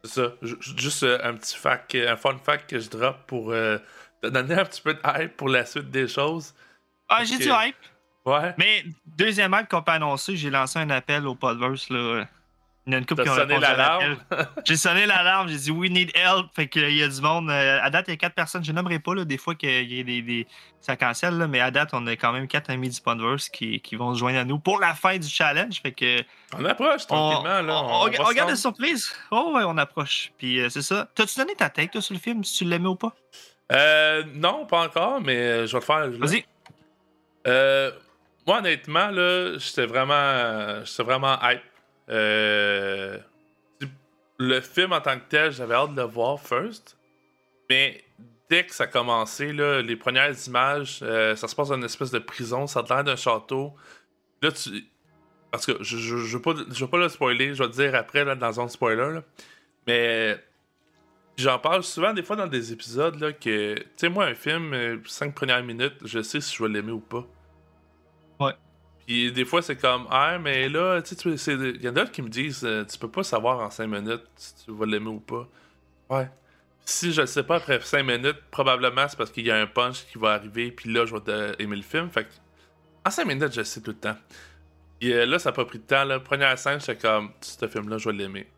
c'est ça. Ju- Juste euh, un petit fact, un fun fact que je drop pour euh, te donner un petit peu de hype pour la suite des choses. Ah, j'ai du hype. Ouais. Mais deuxième hype qu'on peut annoncer, j'ai lancé un appel au Podverse. Là. Il y en a une couple qui ont sonné l'alarme? J'ai sonné l'alarme, j'ai dit we need help. Fait qu'il y a du monde. euh, à date, il y a quatre personnes. Je nommerai pas, là, des fois qu'il y a des, des- ça cancelle, là, mais à date, on a quand même quatre amis du Podverse qui, qui vont se joindre à nous pour la fin du challenge. Fait que On approche on, tranquillement, là. on- on- va on regarde la rendre. surprise. Oh ouais, on approche. Puis euh, c'est ça. T'as-tu donné ta tête toi, sur le film, si tu l'aimais ou pas? Euh, non, pas encore, mais euh, je vais le faire. là. Vas-y. Euh, moi, honnêtement, là, j'étais vraiment, j'étais vraiment hype. Euh, le film en tant que tel, j'avais hâte de le voir first. Mais dès que ça a commencé, là, les premières images, euh, ça se passe dans une espèce de prison, ça a l'air d'un château. Là, tu. Parce que je, je, veux pas, le spoiler, je vais te dire après là, dans zone spoiler. Mais j'en parle souvent des fois dans des épisodes là, que. Tu sais, moi, un film, euh, cinq premières minutes, je sais si je vais l'aimer ou pas. Puis des fois, c'est comme, ah, mais là, tu sais, il y en a d'autres qui me disent, euh, tu peux pas savoir en 5 minutes si tu vas l'aimer ou pas. Ouais. Si je le sais pas après 5 minutes, probablement c'est parce qu'il y a un punch qui va arriver, puis là, je vais aimer le film. Fait que, en 5 minutes, je sais tout le temps. Et euh, là, ça n'a pas pris de temps. La première scène, j'étais comme, ce film-là, je vais l'aimer.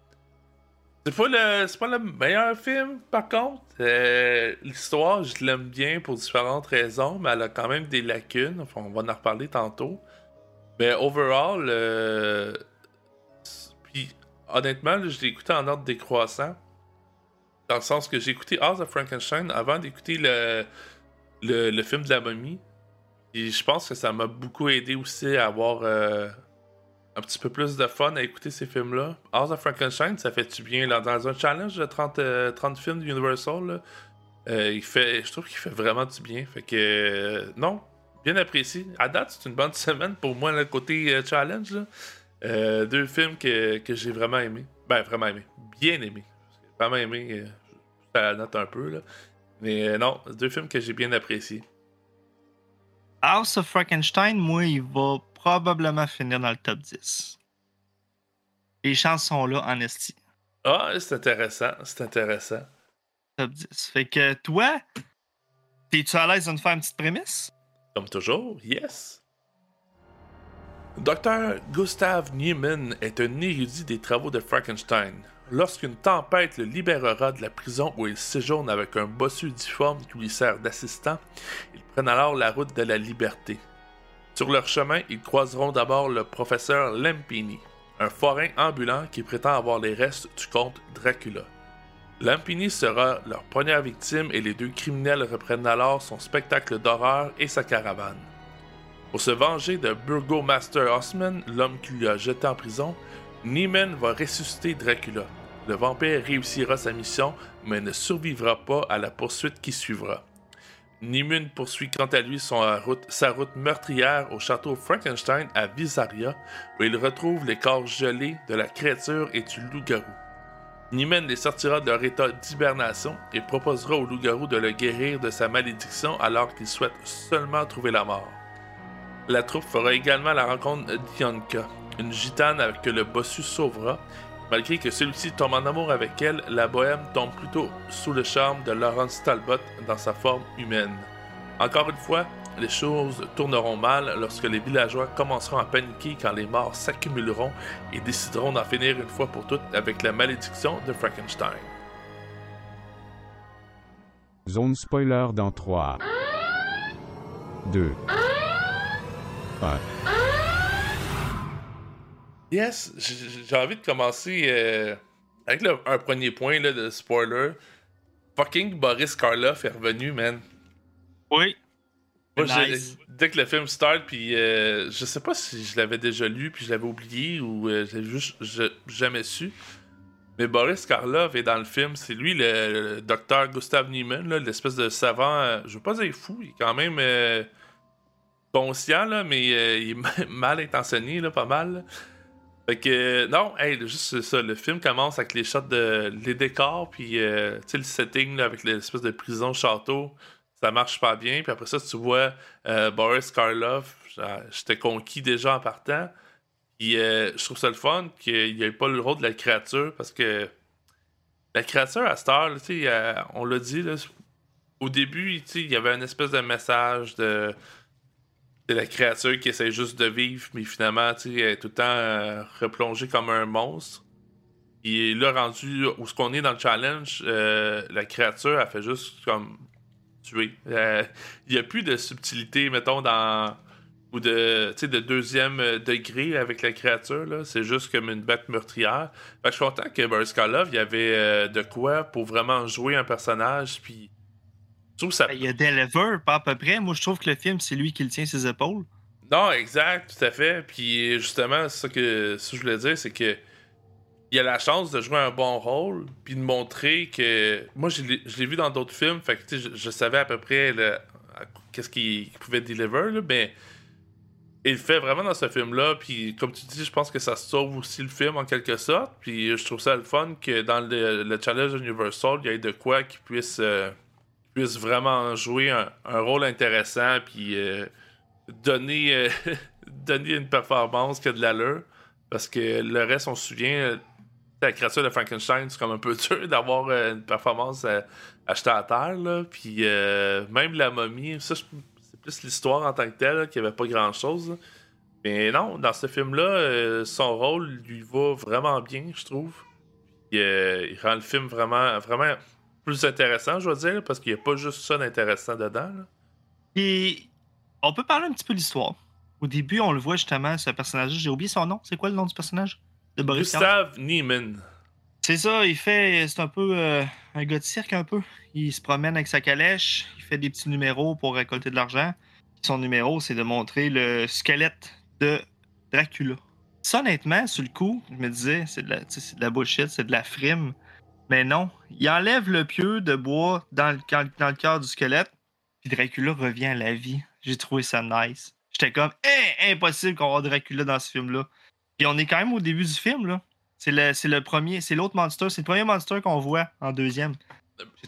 C'est pas, le, c'est pas le meilleur film, par contre. Euh, l'histoire, je l'aime bien pour différentes raisons, mais elle a quand même des lacunes. Enfin, on va en reparler tantôt. Mais overall, euh... honnêtement, je l'ai écouté en ordre décroissant. Dans le sens que j'ai écouté House of Frankenstein avant d'écouter le, film de la momie. Et je pense que ça m'a beaucoup aidé aussi à avoir euh, un petit peu plus de fun à écouter ces films-là. House of Frankenstein, ça fait-tu bien là, dans un challenge de 30, 30 euh, films d'Universal? Universal euh, il fait, je trouve qu'il fait vraiment du bien. Fait que non, bien apprécié. À date, c'est une bonne [laughs] semaine pour moi, le côté challenge. deux films que, que j'ai vraiment aimé. Ben, vraiment aimé. Bien aimé vraiment aimé. Ça la note un peu, là. Mais euh, non, deux films que j'ai bien appréciés. House of Frankenstein, moi, il va probablement finir dans le top 10. Les chansons là en esti. Ah, c'est intéressant, c'est intéressant. Top 10. Fait que toi, t'es-tu à l'aise de nous faire une petite prémisse? Comme toujours, yes. Dr. Gustav Niemann est un érudit des travaux de Frankenstein. Lorsqu'une tempête le libérera de la prison où il séjourne avec un bossu difforme qui lui sert d'assistant, ils prennent alors la route de la liberté. Sur leur chemin, ils croiseront d'abord le professeur Lampini, un forain ambulant qui prétend avoir les restes du comte Dracula. Lampini sera leur première victime et les deux criminels reprennent alors son spectacle d'horreur et sa caravane. Pour se venger de Burgomaster Osman, l'homme qui lui a jeté en prison, Neiman va ressusciter Dracula. Le vampire réussira sa mission, mais ne survivra pas à la poursuite qui suivra. Neiman poursuit quant à lui son route, sa route meurtrière au château Frankenstein à Visaria, où il retrouve les corps gelés de la créature et du loup-garou. Neiman les sortira de leur état d'hibernation et proposera au loup-garou de le guérir de sa malédiction alors qu'il souhaite seulement trouver la mort. La troupe fera également la rencontre d'Yanka, une gitane que le bossu sauvera. Malgré que celui-ci tombe en amour avec elle, la bohème tombe plutôt sous le charme de Laurence Talbot dans sa forme humaine. Encore une fois, les choses tourneront mal lorsque les villageois commenceront à paniquer quand les morts s'accumuleront et décideront d'en finir une fois pour toutes avec la malédiction de Frankenstein. Zone spoiler dans 3, 2, 1. Yes, j'ai envie de commencer euh, avec un premier point là, de spoiler. Fucking Boris Karloff est revenu, man. Oui. Moi, dès que le film start, puis euh, je sais pas si je l'avais déjà lu, puis je l'avais oublié, ou euh, j'ai juste jamais su. Mais Boris Karloff est dans le film. C'est lui, le, docteur Gustav Niemann, l'espèce de savant. je veux pas dire fou, il est quand même conscient, là, mais il est [laughs] mal intentionné, là, pas mal. Fait que, non, hey, juste ça. Le film commence avec les shots de les décors, puis euh, le setting avec l'espèce de prison château. Ça marche pas bien. Puis après ça, tu vois euh, Boris Karloff. J'étais conquis déjà en partant. Puis euh, je trouve ça le fun qu'il n'y ait pas le rôle de la créature parce que la créature à Star, tu sais, on l'a dit, là, au début, il y avait une espèce de message de c'est la créature qui essaie juste de vivre, mais finalement, elle est tout le temps euh, replongée comme un monstre. Et là, rendu où ce qu'on est dans le challenge, euh, la créature, elle fait juste comme tuer. Euh, il n'y a plus de subtilité, mettons, dans. ou de, de deuxième degré avec la créature, là. C'est juste comme une bête meurtrière. Fait que je suis content que Boris Karloff, il y avait de quoi pour vraiment jouer un personnage, puis ben, il y a Deliver, pas à peu près. Moi, je trouve que le film, c'est lui qui le tient ses épaules. Non, exact, tout à fait. Puis justement, c'est ça que, je voulais dire, c'est que il a la chance de jouer un bon rôle, puis de montrer que. Moi, je l'ai vu dans d'autres films, fait que je, je savais à peu près qu'est-ce qu'il pouvait deliver, là, mais il le fait vraiment dans ce film-là, puis comme tu dis, je pense que ça sauve aussi le film en quelque sorte, puis je trouve ça le fun que dans le, le Challenge Universal, il y ait de quoi qui puisse, euh, puisse vraiment jouer un, rôle intéressant, puis euh, donner, euh, [laughs] donner une performance qui a de l'allure. Parce que le reste, on se souvient, la créature de Frankenstein, c'est comme un peu [laughs] dur d'avoir euh, une performance euh, achetée à terre. Puis euh, même la momie, ça, c'est plus l'histoire en tant que telle, qu'il n'y avait pas grand-chose. Mais non, dans ce film-là, son rôle lui va vraiment bien, je trouve. Il rend le film vraiment, vraiment plus intéressant, je veux dire, parce qu'il n'y a pas juste ça d'intéressant dedans. Et on peut parler un petit peu de l'histoire. Au début, on le voit justement, ce personnage J'ai oublié son nom. C'est quoi le nom du personnage? De Boris Karloff? Gustave Niemann. C'est ça, il fait. C'est un peu euh, un gars de cirque, un peu. Il se promène avec sa calèche, il fait des petits numéros pour récolter de l'argent. Son numéro, c'est de montrer le squelette de Dracula. Ça, honnêtement, sur le coup, je me disais, c'est de la, de la bullshit, c'est de la frime. Mais non, il enlève le pieu de bois dans le, dans, dans le cœur du squelette, puis Dracula revient à la vie. J'ai trouvé ça nice. J'étais comme, Hein, impossible qu'on voit Dracula dans ce film-là. Puis on est quand même au début du film, là. C'est le, c'est le premier, c'est l'autre monster, c'est le premier monster qu'on voit en deuxième.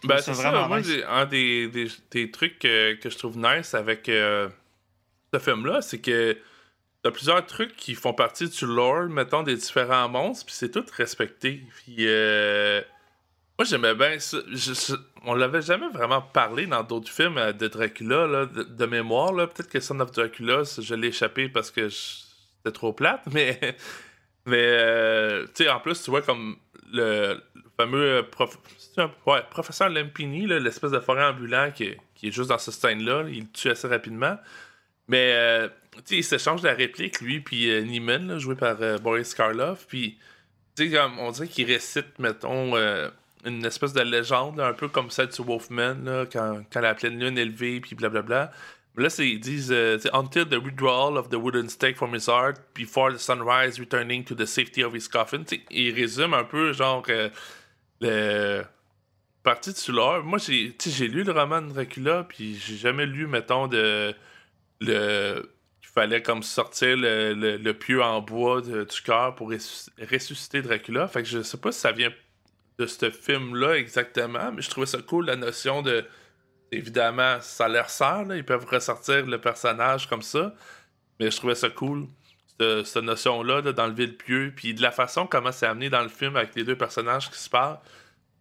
Ben, c'est ça. Moi, j'ai- un des, des, des trucs que, que je trouve nice avec euh, ce film-là, c'est que t'as plusieurs trucs qui font partie du lore, mettons, des différents monstres, puis c'est tout respecté. Puis, euh, moi, j'aimais bien ça. Je- je- on l'avait jamais vraiment parlé dans d'autres films euh, de Dracula, là, de, de mémoire. là. Peut-être que Son of Dracula, je l'ai échappé parce que je- c'était trop plate, [laughs] mais. Mais, euh, tu sais, en plus, tu vois, comme le, fameux prof- ouais, professeur Lampini, là, l'espèce de forêt ambulant qui qui est juste dans ce scène-là, il le tue assez rapidement. Mais, euh, tu sais, il s'échange la réplique, lui, puis euh, Neiman, joué par euh, Boris Karloff. Puis, tu sais, on dirait qu'il récite, mettons, euh, une espèce de légende, un peu comme celle de Wolfman, là, quand, quand la pleine lune est levée, puis blablabla. Là, ils disent euh, Until the withdrawal of the wooden stake from his heart, before the sunrise returning to the safety of his coffin. Tu sais, il résume un peu, genre, euh, le partie de Soulard. Moi, j'ai lu le roman de Dracula, puis j'ai jamais lu, mettons, de. le qu'il fallait comme sortir le, le, pieu en bois du cœur pour ressus- ressusciter Dracula. Fait que je sais pas si ça vient de ce film-là exactement, mais je trouvais ça cool, la notion de. Évidemment, ça leur sert, ils peuvent ressortir le personnage comme ça, mais je trouvais ça cool, cette, notion-là, là, d'enlever le pieu, puis de la façon comment c'est amené dans le film avec les deux personnages qui se parlent.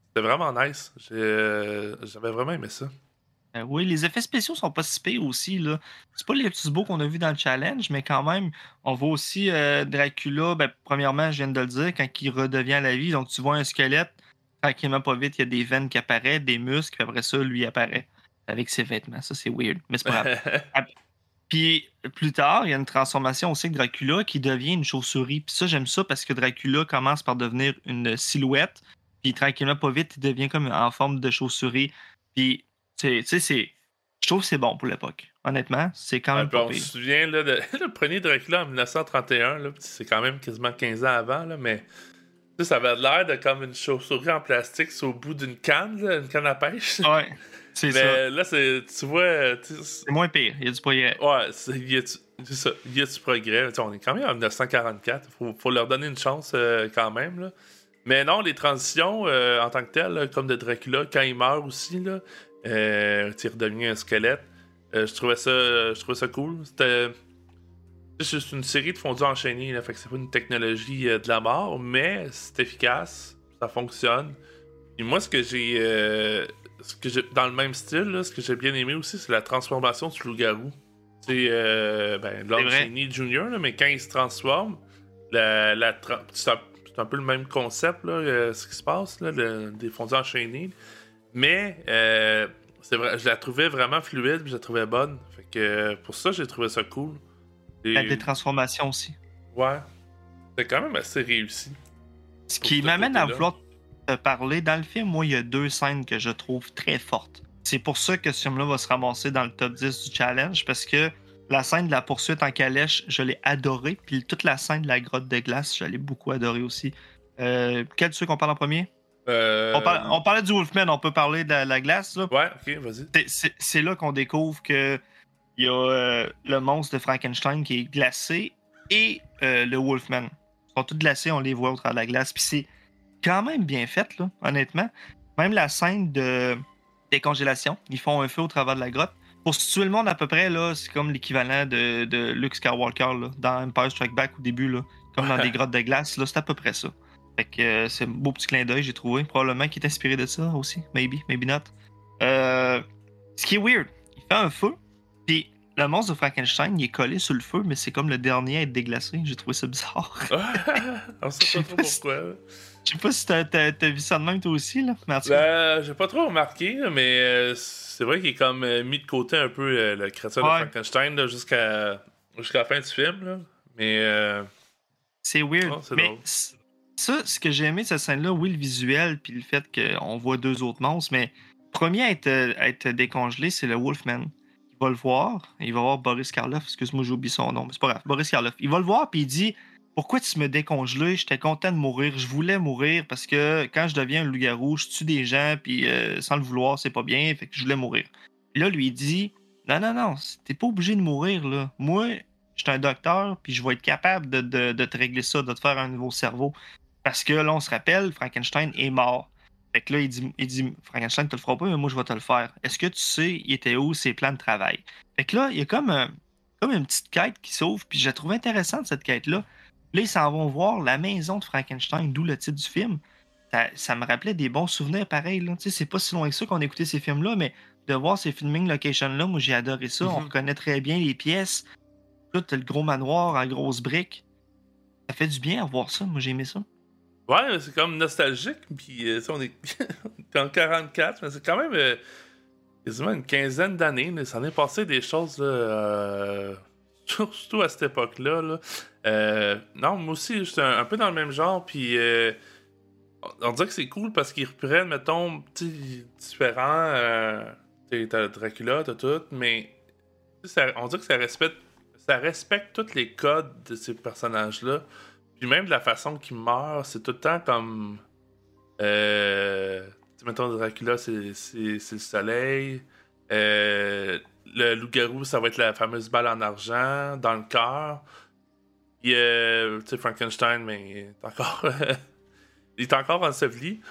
C'était vraiment nice. Euh, J'avais vraiment aimé ça. Euh, oui, les effets spéciaux sont pas si pires aussi. C'est pas les petits beaux qu'on a vus dans le challenge, mais quand même, on voit aussi euh, Dracula. Ben, premièrement, je viens de le dire, quand il redevient la vie, donc tu vois un squelette, tranquillement pas vite, il y a des veines qui apparaissent, des muscles, puis après ça, lui apparaît avec ses vêtements. Ça, c'est weird, mais c'est pas grave. [laughs] Puis plus tard, il y a une transformation aussi avec Dracula qui devient une chauve-souris. Puis ça, j'aime ça parce que Dracula commence par devenir une silhouette. Puis tranquillement, pas vite, il devient comme en forme de chauve-souris. Puis, tu sais- c'est. Je trouve que c'est bon pour l'époque. Honnêtement, c'est quand même pas on pire. se souvient, là, de, [laughs] le premier Dracula en 1931, là, c'est quand même quasiment 15 ans avant, là, mais ça avait l'air de comme une chauve-souris en plastique sur au bout d'une canne, là, une canne à pêche. Ouais, [laughs] c'est ça. là, c'est, tu vois, C'est moins pire. Il y a du progrès. Ouais, c'est, il y a, du- c'est ça, il y a du progrès. On est quand même en 1944. Faut, faut leur donner une chance euh, quand même. Là. Mais non, les transitions euh, en tant que telles, là, comme de Dracula, quand il meurt aussi, là, euh, il redevient un squelette. euh, je trouvais ça je trouvais ça cool. C'était. C'est juste une série de fondus enchaînés, là, fait que c'est pas une technologie de la mort, mais c'est efficace, ça fonctionne. Et moi, ce que j'ai. Ce que j'ai dans le même style, là, ce que j'ai bien aimé aussi, c'est la transformation du loup-garou. C'est euh, ben, Lord. Cheney Jr., là, mais quand il se transforme, la, la tra- c'est un, c'est un peu le même concept, là, euh, ce qui se passe, là, le- des fondus enchaînés. Mais euh, c'est vrai, je la trouvais vraiment fluide, puis je la trouvais bonne. Fait que euh, pour ça, j'ai trouvé ça cool. Et- La détransformation aussi. ouais. C'est quand même assez réussi. Ce qui m'amène à vouloir te parler dans le film, moi, il y a deux scènes que je trouve très fortes. C'est pour ça que ce film-là va se ramasser dans le top 10 du challenge, parce que la scène de la poursuite en calèche, je l'ai adorée, puis toute la scène de la grotte de glace, je l'ai beaucoup adorée aussi. Euh, quel de ceux qu'on parle en premier? Euh, On, par- on parlait du Wolfman, on peut parler de la, la glace. là. Ouais, ok, vas-y. C'est- là qu'on découvre que il y a euh, le monstre de Frankenstein qui est glacé et euh, le Wolfman. Ils sont tous glacés, on les voit au travers de la glace. Puis c'est quand même bien fait, là, honnêtement. Même la scène de décongélation, ils font un feu au travers de la grotte. Pour situer le monde à peu près, là, c'est comme l'équivalent de, de Luke Skywalker là, dans Empire Strike Back au début, là, comme dans des [laughs] grottes de glace. là, C'est à peu près ça. Fait que euh, c'est un beau petit clin d'œil, j'ai trouvé. Probablement qu'il est inspiré de ça aussi. Maybe, maybe not. Euh, ce qui est weird, il fait un feu, puis le monstre de Frankenstein, il est collé sur le feu, mais c'est comme le dernier à être déglacé. J'ai trouvé ça bizarre. [laughs] On sait pas trop pourquoi. Je sais pas si t'as, t'as- t'as vu ça de même toi aussi, là. Cas, Ben, j'ai pas trop remarqué, mais euh, c'est vrai qu'il est comme euh, mis de côté un peu euh, le créature Ouais. de Frankenstein là, jusqu'à jusqu'à la fin du film. Là. Mais euh, c'est weird. Oh, c'est mais drôle. c- ça, ce que j'ai aimé de cette scène-là, oui, le visuel, puis le fait qu'on voit deux autres monstres, mais le premier à être, à être décongelé, c'est le Wolfman. Il va le voir, il va voir Boris Karloff, excuse-moi, j'ai oublié son nom, mais c'est pas grave, Boris Karloff. Il va le voir, puis il dit Pourquoi tu me décongelé J'étais content de mourir, je voulais mourir parce que quand je deviens un loup-garou, je tue des gens, puis euh, sans le vouloir, c'est pas bien, fait que je voulais mourir. Là, lui, il dit Non, non, non, t'es pas obligé de mourir, là. Moi, je suis un docteur, puis je vais être capable de, te régler ça, de te faire un nouveau cerveau. Parce que là, on se rappelle, Frankenstein est mort. Fait que là, il dit, il dit Frankenstein, te le fera pas, mais moi, je vais te le faire. Est-ce que tu sais, il était où ses plans de travail? Fait que là, il y a comme, comme une petite quête qui s'ouvre, puis je la trouve intéressante, cette quête-là. Là, ils s'en vont voir la maison de Frankenstein, d'où le titre du film. Ça, ça me rappelait des bons souvenirs pareils. c'est pas si loin que ça qu'on a écouté ces films-là, mais de voir ces filming locations-là, moi, j'ai adoré ça. On Mhm. reconnaît très bien les pièces. T'as le gros manoir en grosses briques. Ça fait du bien à voir ça. Moi, j'ai aimé ça. ouais, c'est comme nostalgique. Puis euh, [laughs] on est en 44, mais c'est quand même euh, quasiment une quinzaine d'années. Ça en est passé des choses, là, euh, [laughs] surtout à cette époque-là. là. Euh, non, moi aussi, j'étais un, un peu dans le même genre. Puis euh, on, on dirait que c'est cool parce qu'ils reprennent, mettons, différents. Euh, t'as Dracula, t'as tout, mais on dirait que ça respecte, ça respecte tous les codes de ces personnages-là. Puis même de la façon qu'ils meurent, c'est tout le temps comme. Euh, mettons, Dracula, c'est le soleil. Le loup-garou, ça va être la fameuse balle en argent dans le cœur. Puis, euh, tu sais, Frankenstein, mais il est encore. [laughs] il est encore enseveli.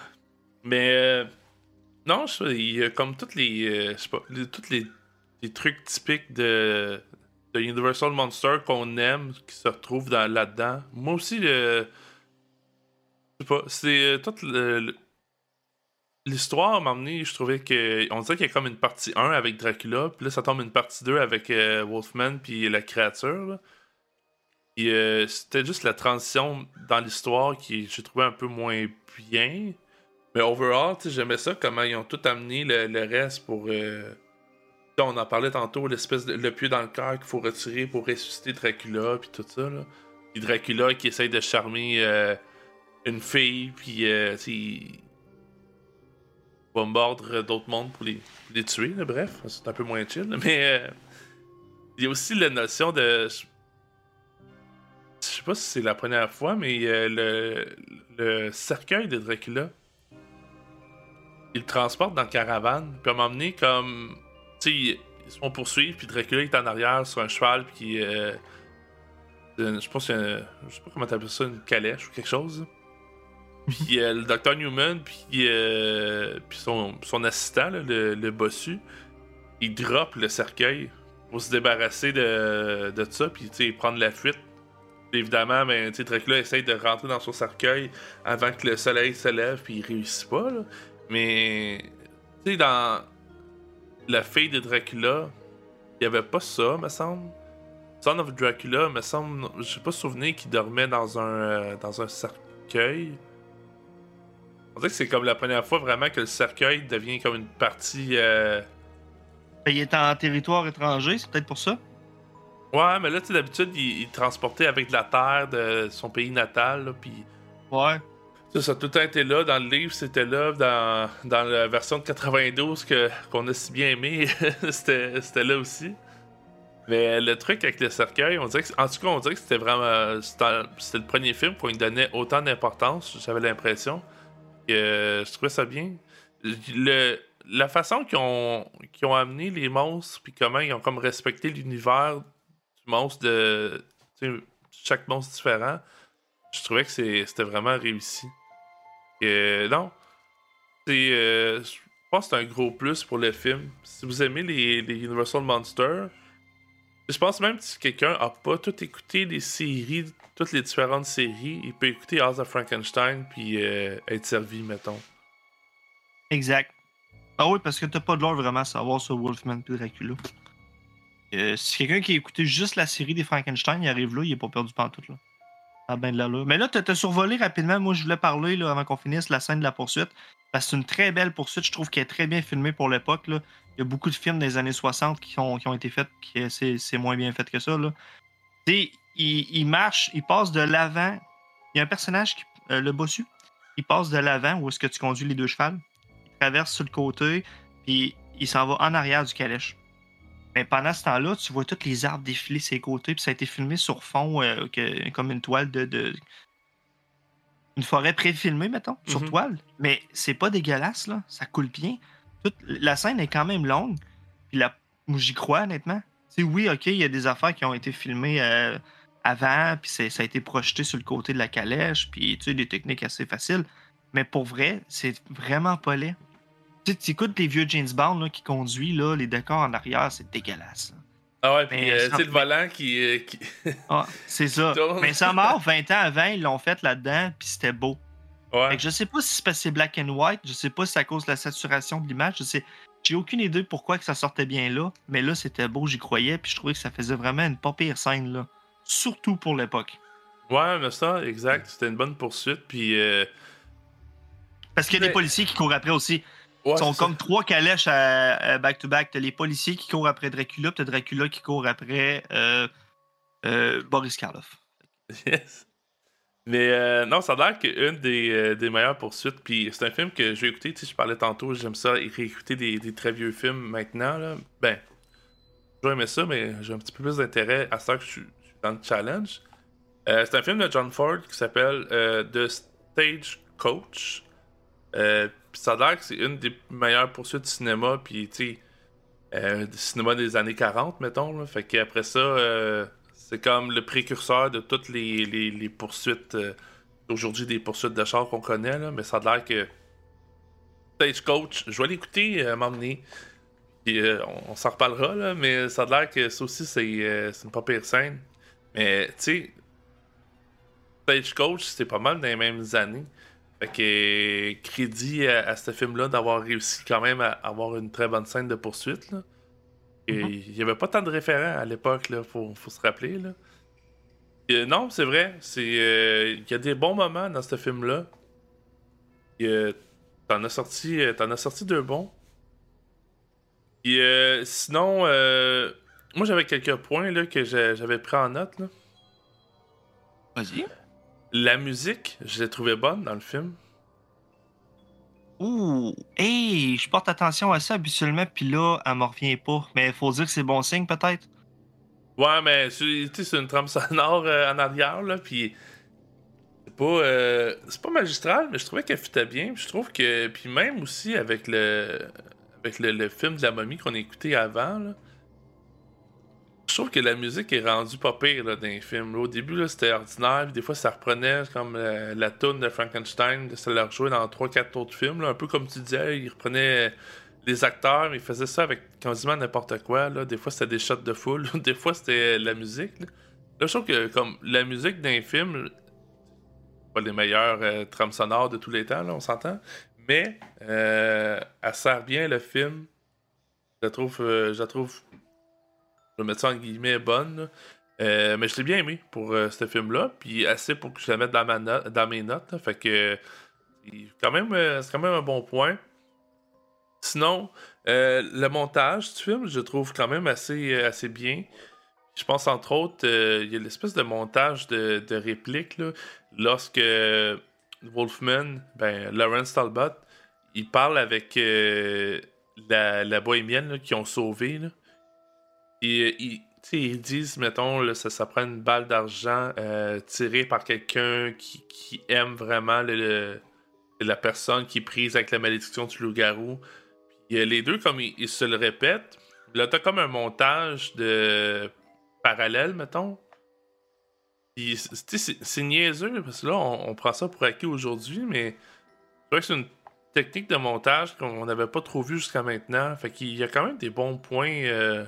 Mais. euh, non, il a comme toutes les. euh, je sais pas, tous les, trucs typiques de, Universal Monster qu'on aime, qui se retrouvent dans- là-dedans. Moi aussi, le. Je sais pas, c'est euh, toute le- le- L'histoire m'a amené, je trouvais que. On dirait qu'il y a comme une partie 1 avec Dracula, puis là ça tombe une partie 2 avec euh, Wolfman, puis la créature. là. Euh, c'était juste la transition dans l'histoire qui j'ai trouvé un peu moins bien. Mais overall, j'aimais ça, comment ils ont tout amené le, le reste pour. euh, On en parlait tantôt, l'espèce de le pieu dans le cœur qu'il faut retirer pour ressusciter Dracula, puis tout ça. Là. Puis Dracula qui essaye de charmer euh, une fille, puis mordre d'autres mondes pour les, les tuer. Bref, c'est un peu moins chill. Mais euh, il y a aussi la notion de. Je sais pas si c'est la première fois, mais euh, le, cercueil de Dracula, il le transporte dans la caravane. Puis à donné, comme. Tu sais, ils se puis Dracula est en arrière sur un cheval, puis. euh, euh, je pense que Je sais pas comment t'appelles ça, une calèche ou quelque chose. Puis euh, le docteur Newman, puis, euh, son, assistant, le, bossu, il drop le cercueil pour se débarrasser de, de ça, puis sais, prendre la fuite. Évidemment, ben, sais, Dracula essaye de rentrer dans son cercueil avant que le soleil se lève, puis il réussit pas. Mais, tu sais, dans la fille de Dracula, il y avait pas ça, me semble. Son of Dracula, me semble, j'ai pas souvenir qu'il dormait dans un, euh, dans un cercueil. On dirait que c'est comme la première fois vraiment que le cercueil devient comme une partie. euh, Il est en territoire étranger, c'est peut-être pour ça? Ouais, mais là, tu sais, d'habitude, il, il est transporté avec de la terre de son pays natal, là, puis Ouais. ça, ça a tout le temps été là. Dans le livre, c'était là. Dans, dans la version de 92 que, qu'on a si bien aimé, [laughs] c'était, c'était là aussi. Mais le truc avec le cercueil, on dirait que, en tout cas, on dirait que c'était vraiment. C'était le premier film qu'on lui donnait autant d'importance, j'avais l'impression. Que je trouvais ça bien. Le, la façon qu'ils ont, ont amené les monstres, puis comment ils ont comme respecté l'univers du monstre de. chaque monstre différent, je trouvais que c'était vraiment réussi. Et, non. Euh, je pense que c'est un gros plus pour le film. Si vous aimez les, les Universal Monsters, je pense même que si quelqu'un a pas tout écouté les séries, toutes les différentes séries, il peut écouter House of Frankenstein puis euh, être servi, mettons. Exact. Ah oui, parce que t'as pas de l'or vraiment à savoir sur Wolfman puis Dracula. Euh, si quelqu'un qui a écouté juste la série des Frankenstein, il arrive là, il est pas perdu pantoute là. Ah ben de là, là. Mais là, t'as survolé rapidement. Moi, je voulais parler là, avant qu'on finisse la scène de la poursuite. Parce que c'est une très belle poursuite. Je trouve qu'elle est très bien filmée pour l'époque. Il y a beaucoup de films des années 60 qui ont, qui ont été faits, qui c'est moins bien fait que ça. Là. Il, il marche, il passe de l'avant. Il y a un personnage, qui, euh, le bossu, il passe de l'avant où est-ce que tu conduis les deux chevals. Il traverse sur le côté, puis il s'en va en arrière du calèche. Mais pendant ce temps-là, tu vois tous les arbres défiler ses côtés, puis ça a été filmé sur fond euh, comme une toile de, une forêt pré-filmée, mettons, sur mhm. toile. Mais c'est pas dégueulasse, là. Ça coule bien. Toute... La scène est quand même longue. Puis la... j'y crois, honnêtement. sais, oui, OK, il y a des affaires qui ont été filmées euh, avant, puis ça a été projeté sur le côté de la calèche, puis tu sais, des techniques assez faciles. Mais pour vrai, c'est vraiment pas laid. Tu sais, tu écoutes les vieux James Bond là, qui conduit, là, les décors en arrière, c'est dégueulasse. Ah ouais, puis euh, c'est le volant qui. Euh, [laughs] ah, c'est ça. Mais ça mort 20 ans avant, ils l'ont fait là-dedans, puis c'était beau. Ouais. Fait que je sais pas si c'est c'est black and white, je sais pas si c'est à cause de la saturation de l'image, je sais. J'ai aucune idée pourquoi que ça sortait bien là, mais là c'était beau, j'y croyais, puis je trouvais que ça faisait vraiment une pas pire scène là. Surtout pour l'époque. Ouais, mais ça, exact. C'était une bonne poursuite, puis. Euh... Parce qu'il y a des policiers qui courent après aussi. Ils sont comme trois calèches à back-to-back. T'as les policiers qui courent après Dracula, t'as Dracula qui court après euh, euh, Boris Karloff. Yes. Mais euh, non, ça a l'air qu'une des, des, meilleures poursuites. Puis c'est un film que j'ai écouté, tu sais, je parlais tantôt, j'aime ça, réécouter des, des, très vieux films maintenant. Là. Ben, j'aimais ça, mais j'ai un petit peu plus d'intérêt à ça que je suis, dans le challenge. c'est un film de John Ford qui s'appelle The Stage Coach. Euh, ça a l'air que c'est une des meilleures poursuites du cinéma, puis tu sais, euh, cinéma des années 40, mettons. Là. Fait qu'après ça, euh, c'est comme le précurseur de toutes les, poursuites, euh, aujourd'hui des poursuites de qu'on connaît, mais ça a l'air que Stagecoach, je vais l'écouter m'emmener. Puis on, s'en reparlera, mais ça a l'air que ça aussi, c'est une pas pire scène. Mais tu sais, Stagecoach, c'était pas mal dans les mêmes années. Fait que crédit à, ce film-là d'avoir réussi quand même à avoir une très bonne scène de poursuite. Là. Et mhm. il n'y avait pas tant de référents à l'époque, là, faut, faut se rappeler. Là. non, c'est vrai. C'est euh, il y a des bons moments dans ce film-là. T'en as sorti, euh, t'en as sorti deux bons. Et euh, sinon, moi j'avais quelques points là, que j'avais pris en note. Vas-y. La musique, je l'ai trouvée bonne dans le film. Ouh, hey, je porte attention à ça habituellement, puis là, elle me revient pas. Mais il faut dire que c'est bon signe, peut-être? Ouais, mais c'est une trame sonore euh, en arrière, là, puis c'est pas, euh, c'est pas magistral, mais je trouvais qu'elle fitait bien. je trouve que, puis même aussi avec le, avec le, le film de la momie qu'on a écouté avant, là, je trouve que la musique est rendue pas pire dans les films. au début, c'était ordinaire, des fois, ça reprenait comme euh, la tune de Frankenstein, ça l'a rejoué dans 3-4 autres films. un peu comme tu disais, il reprenait les acteurs, mais il faisait ça avec quasiment n'importe quoi. Des fois, c'était des shots de foule, [laughs] des fois, c'était la musique. Là. je trouve que comme la musique d'un film, pas les meilleures euh, trames sonores de tous les temps, là, on s'entend, mais euh, elle sert bien le film. Je trouve, je la trouve je vais mettre ça en guillemets bonne. Euh, mais je l'ai bien aimé pour euh, ce film-là. Puis assez pour que je la mette dans, mes notes. Fait que quand même, euh, c'est quand même un bon point. Sinon, le montage du film, je trouve quand même assez, assez bien. Je pense entre autres, il y a l'espèce de montage de, de répliques lorsque Wolfman, ben, Lawrence Talbot, il parle avec la, la bohémienne qui ont sauvé. Là. Et, ils disent, mettons, ça, ça prend une balle d'argent euh, tirée par quelqu'un qui, qui aime vraiment la personne qui est prise avec la malédiction du loup-garou. Puis euh, les deux, comme ils, se le répètent, là, t'as comme un montage de parallèle, mettons. C'est- niaiseux, parce que là, on, prend ça pour acquis aujourd'hui, mais c'est vrai que c'est une technique de montage qu'on n'avait pas trop vu jusqu'à maintenant. Fait qu'il y a quand même des bons points euh,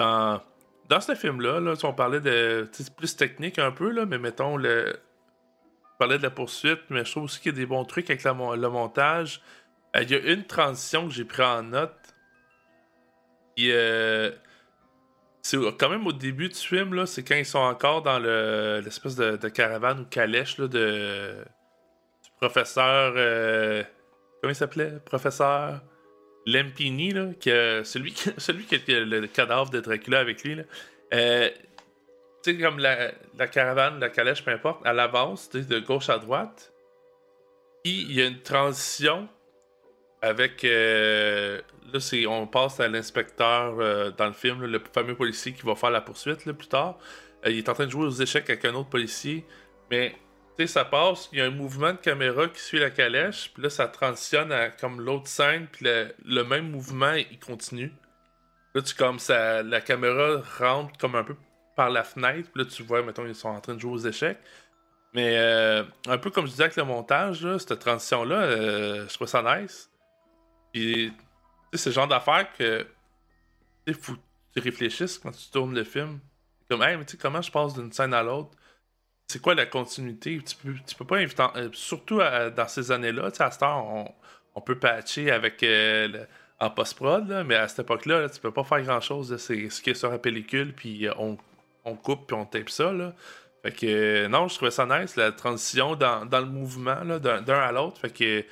dans, ce film-là. Là, on parlait de. plus technique un peu, là, mais mettons le. On parlait de la poursuite, mais je trouve aussi qu'il y a des bons trucs avec le montage. Euh, Il y a une transition que j'ai pris en note. Euh, c'est quand même au début du film, là, c'est quand ils sont encore dans le- l'espèce de, caravane ou calèche de, du professeur. euh, comment il s'appelait? Professeur? Lempini, là, qui a- celui, qui- [laughs] celui qui a le cadavre de Dracula avec lui. Là. Euh, comme la, la caravane, la calèche, peu importe, elle avance de gauche à droite. Puis il y a une transition avec. euh, là, on passe à l'inspecteur euh, dans le film, le fameux policier qui va faire la poursuite là, plus tard. Il est en train de jouer aux échecs avec un autre policier. Mais, ça passe, il y a un mouvement de caméra qui suit la calèche. Puis là, ça transitionne à comme l'autre scène. Puis le, même mouvement, il continue. Là, tu comme ça, la caméra rentre comme un peu par la fenêtre. Puis là, tu vois, mettons, ils sont en train de jouer aux échecs. Mais euh, un peu comme je disais avec le montage, cette transition-là, euh, je trouve ça nice. Puis, c'est le genre d'affaire que. Faut tu réfléchisses quand tu tournes le film. Comme, mais tu sais, comment je passe d'une scène à l'autre? C'est quoi la continuité? Tu peux, tu peux pas inviter. euh, surtout à- dans ces années-là, à cette heure, on, on peut patcher avec. euh, le- en post-prod, mais à cette époque-là, là, tu peux pas faire grand-chose. C'est ce qui est sur la pellicule, puis euh, on, on coupe, puis on tape ça. Là. Fait que, euh, non, je trouvais ça nice, la transition dans, dans le mouvement, d'un à l'autre. Fait que,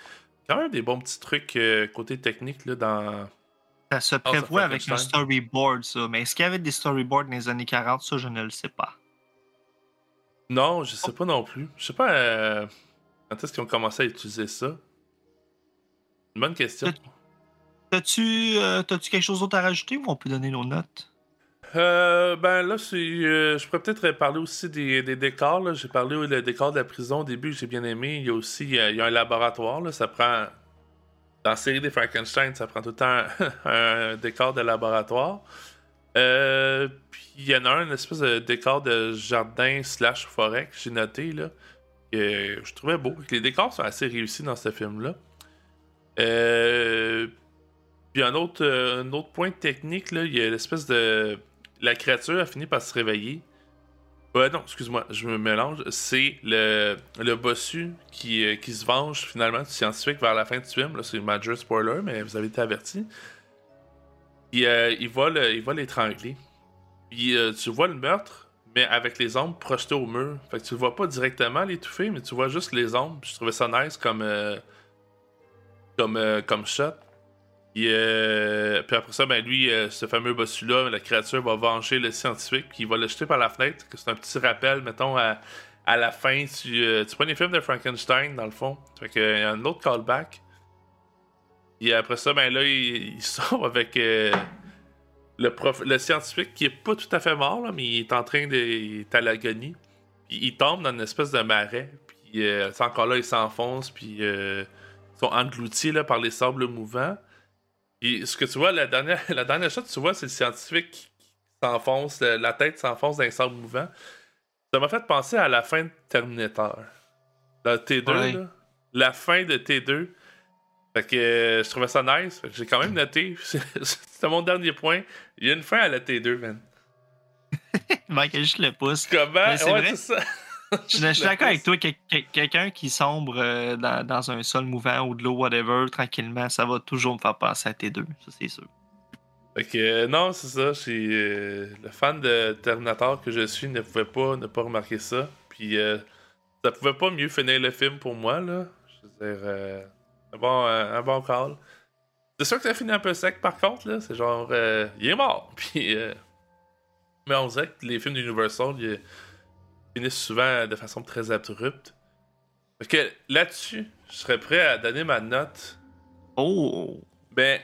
quand même des bons petits trucs euh, côté technique, là, dans... Ça se prévoit avec un storyboard, ça. Mais est-ce qu'il y avait des storyboards dans les années 40? Ça, je ne le sais pas. Non, je sais pas non plus. Je sais pas euh, quand est-ce qu'ils ont commencé à utiliser ça? Une bonne question. T'as-tu euh, t'as-tu quelque chose d'autre à rajouter ou on peut donner nos notes? Euh, ben là, euh, je pourrais peut-être parler aussi des, des décors. J'ai parlé le décor de la prison au début que j'ai bien aimé. Il y a aussi il y a, un laboratoire. Là. Ça prend. Dans la série des Frankenstein, ça prend tout le temps [laughs] un décor de laboratoire. Euh, puis il y en a un, une espèce de décor de jardin slash forêt que j'ai noté là. Que je trouvais beau. Les décors sont assez réussis dans ce film-là. Euh, puis un autre, euh, un autre point technique, là, il y a l'espèce de. La créature a fini par se réveiller. Non, excuse-moi, je me mélange. C'est le, bossu qui, euh, qui se venge finalement du scientifique vers la fin du film. C'est major spoiler, mais vous avez été averti. Puis il va l'étrangler. Puis tu vois le meurtre, mais avec les ombres projetées au mur. Fait que tu le vois pas directement l'étouffer, mais tu vois juste les ombres. Je trouvais ça nice comme, euh, euh, shot. Puis, euh, puis après ça, ben lui, ce fameux bossu-là, la créature va venger le scientifique, puis il va le jeter par la fenêtre. C'est un petit rappel, mettons, à, la fin. Tu, tu prends les films de Frankenstein, dans le fond. Fait que, y a un autre callback. Et après ça, ben là, il, il [laughs] sort avec euh, le, prof, le scientifique qui est pas tout à fait mort, là, mais il est en train de. Il est à l'agonie. Puis il tombe dans une espèce de marais. Puis euh, c'est encore là, il s'enfonce. Puis euh, ils sont engloutis là, par les sables mouvants. Et ce que tu vois, la dernière, [laughs] la dernière shot, tu vois, c'est le scientifique qui s'enfonce, la, la tête s'enfonce dans les sables mouvants. Ça m'a fait penser à la fin de Terminator. Dans T2, Ouais. là. La fin de T2. Fait que euh, je trouvais ça nice. J'ai quand même noté. [laughs] C'était mon dernier point. Il y a une fin à la T2, man. Il manquait juste le pouce. Comment? Mais c'est Ouais, vrai. ça. [laughs] Je je suis d'accord avec toi, que- que- quelqu'un qui sombre euh, dans, dans un sol mouvant ou de l'eau, whatever, tranquillement, ça va toujours me faire penser à T2, ça c'est sûr. Fait que euh, non, c'est ça. le fan de Terminator que je suis ne pouvait pas ne pas remarquer ça. Puis euh, ça pouvait pas mieux finir le film pour moi, là. Je veux dire, un, bon, euh, un bon call. C'est sûr que ça finit un peu sec par contre, là. C'est genre, euh, il est mort. [laughs] Puis, euh, mais on dirait que les films d'Universal ils finissent souvent de façon très abrupte. Fait que là-dessus, je serais prêt à donner ma note. Oh! Ben,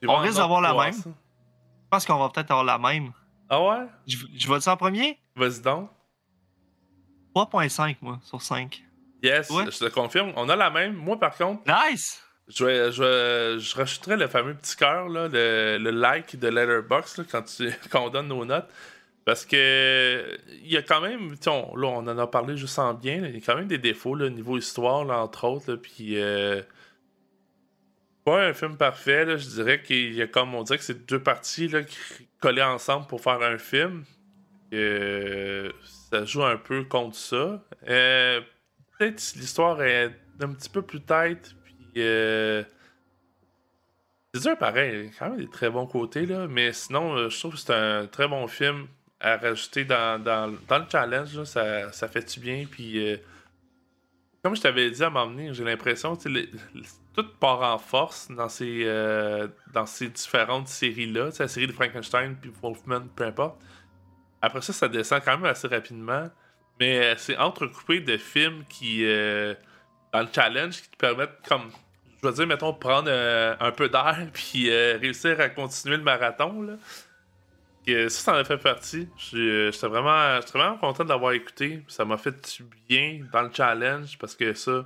tu On risque d'avoir la même. ça. Je pense qu'on va peut-être avoir la même. Ah ouais? Je, je vais dire en premier? Vas-y donc. 3.5, moi, sur 5. Yes, Ouais. je te confirme. On a la même. Moi, par contre, Nice! je, vais- je, je rajouterais le fameux petit cœur, le, le like de Letterboxd quand, tu, [laughs] quand on donne nos notes. Parce que il y a quand même, on, là, on en a parlé juste en bien, il y a quand même des défauts, là, niveau histoire, là, entre autres. là, Puis, euh, pas un film parfait, là, je dirais qu'il y a comme, on dirait que c'est deux parties là, qui- collées ensemble pour faire un film. Euh, ça joue un peu contre ça. Euh, Peut-être si l'histoire est un petit peu plus tête, puis. euh, c'est dur pareil, quand même des très bons côtés, là, mais sinon, euh, je trouve que c'est un très bon film à rajouter dans, dans, le challenge, là, ça, ça fait du bien, puis euh, comme je t'avais dit à m'emmener, j'ai l'impression que tout part en force dans ces, dans ces différentes séries-là, la série de Frankenstein, puis Wolfman, peu importe. Après ça, ça descend quand même assez rapidement, mais euh, c'est entrecoupé de films qui, euh, dans le challenge, qui te permettent, comme, je veux dire, mettons, prendre euh, un peu d'air, [laughs] puis réussir à continuer le marathon, là. Ça, ça en a fait partie. J'étais vraiment, vraiment content de l'avoir écouté. Ça m'a fait du bien dans le challenge parce que ça,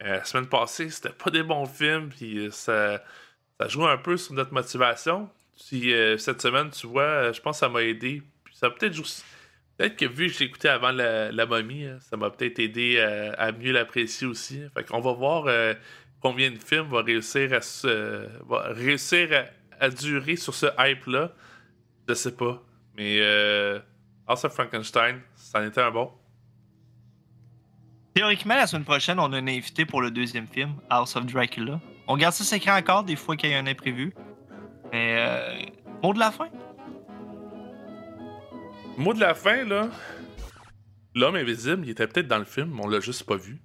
la semaine passée, c'était pas des bons films. Puis ça, ça joue un peu sur notre motivation. Euh, cette semaine, tu vois, je pense que ça m'a aidé. Puis ça peut-être juste. Peut-être que vu que j'ai écouté avant la, la momie, hein, ça m'a peut-être aidé à, à mieux l'apprécier aussi. Fait qu'on va voir euh, combien de films va réussir à se, réussir à, durer sur ce hype-là. Je sais pas. Mais euh, House of Frankenstein, ça en était un bon. Théoriquement, la semaine prochaine, on a un invité pour le deuxième film, House of Dracula. On garde ça secret encore, des fois qu'il y a un imprévu. Mais, euh, de la fin? Mot de la fin, là. L'homme invisible, il était peut-être dans le film, on l'a juste pas vu.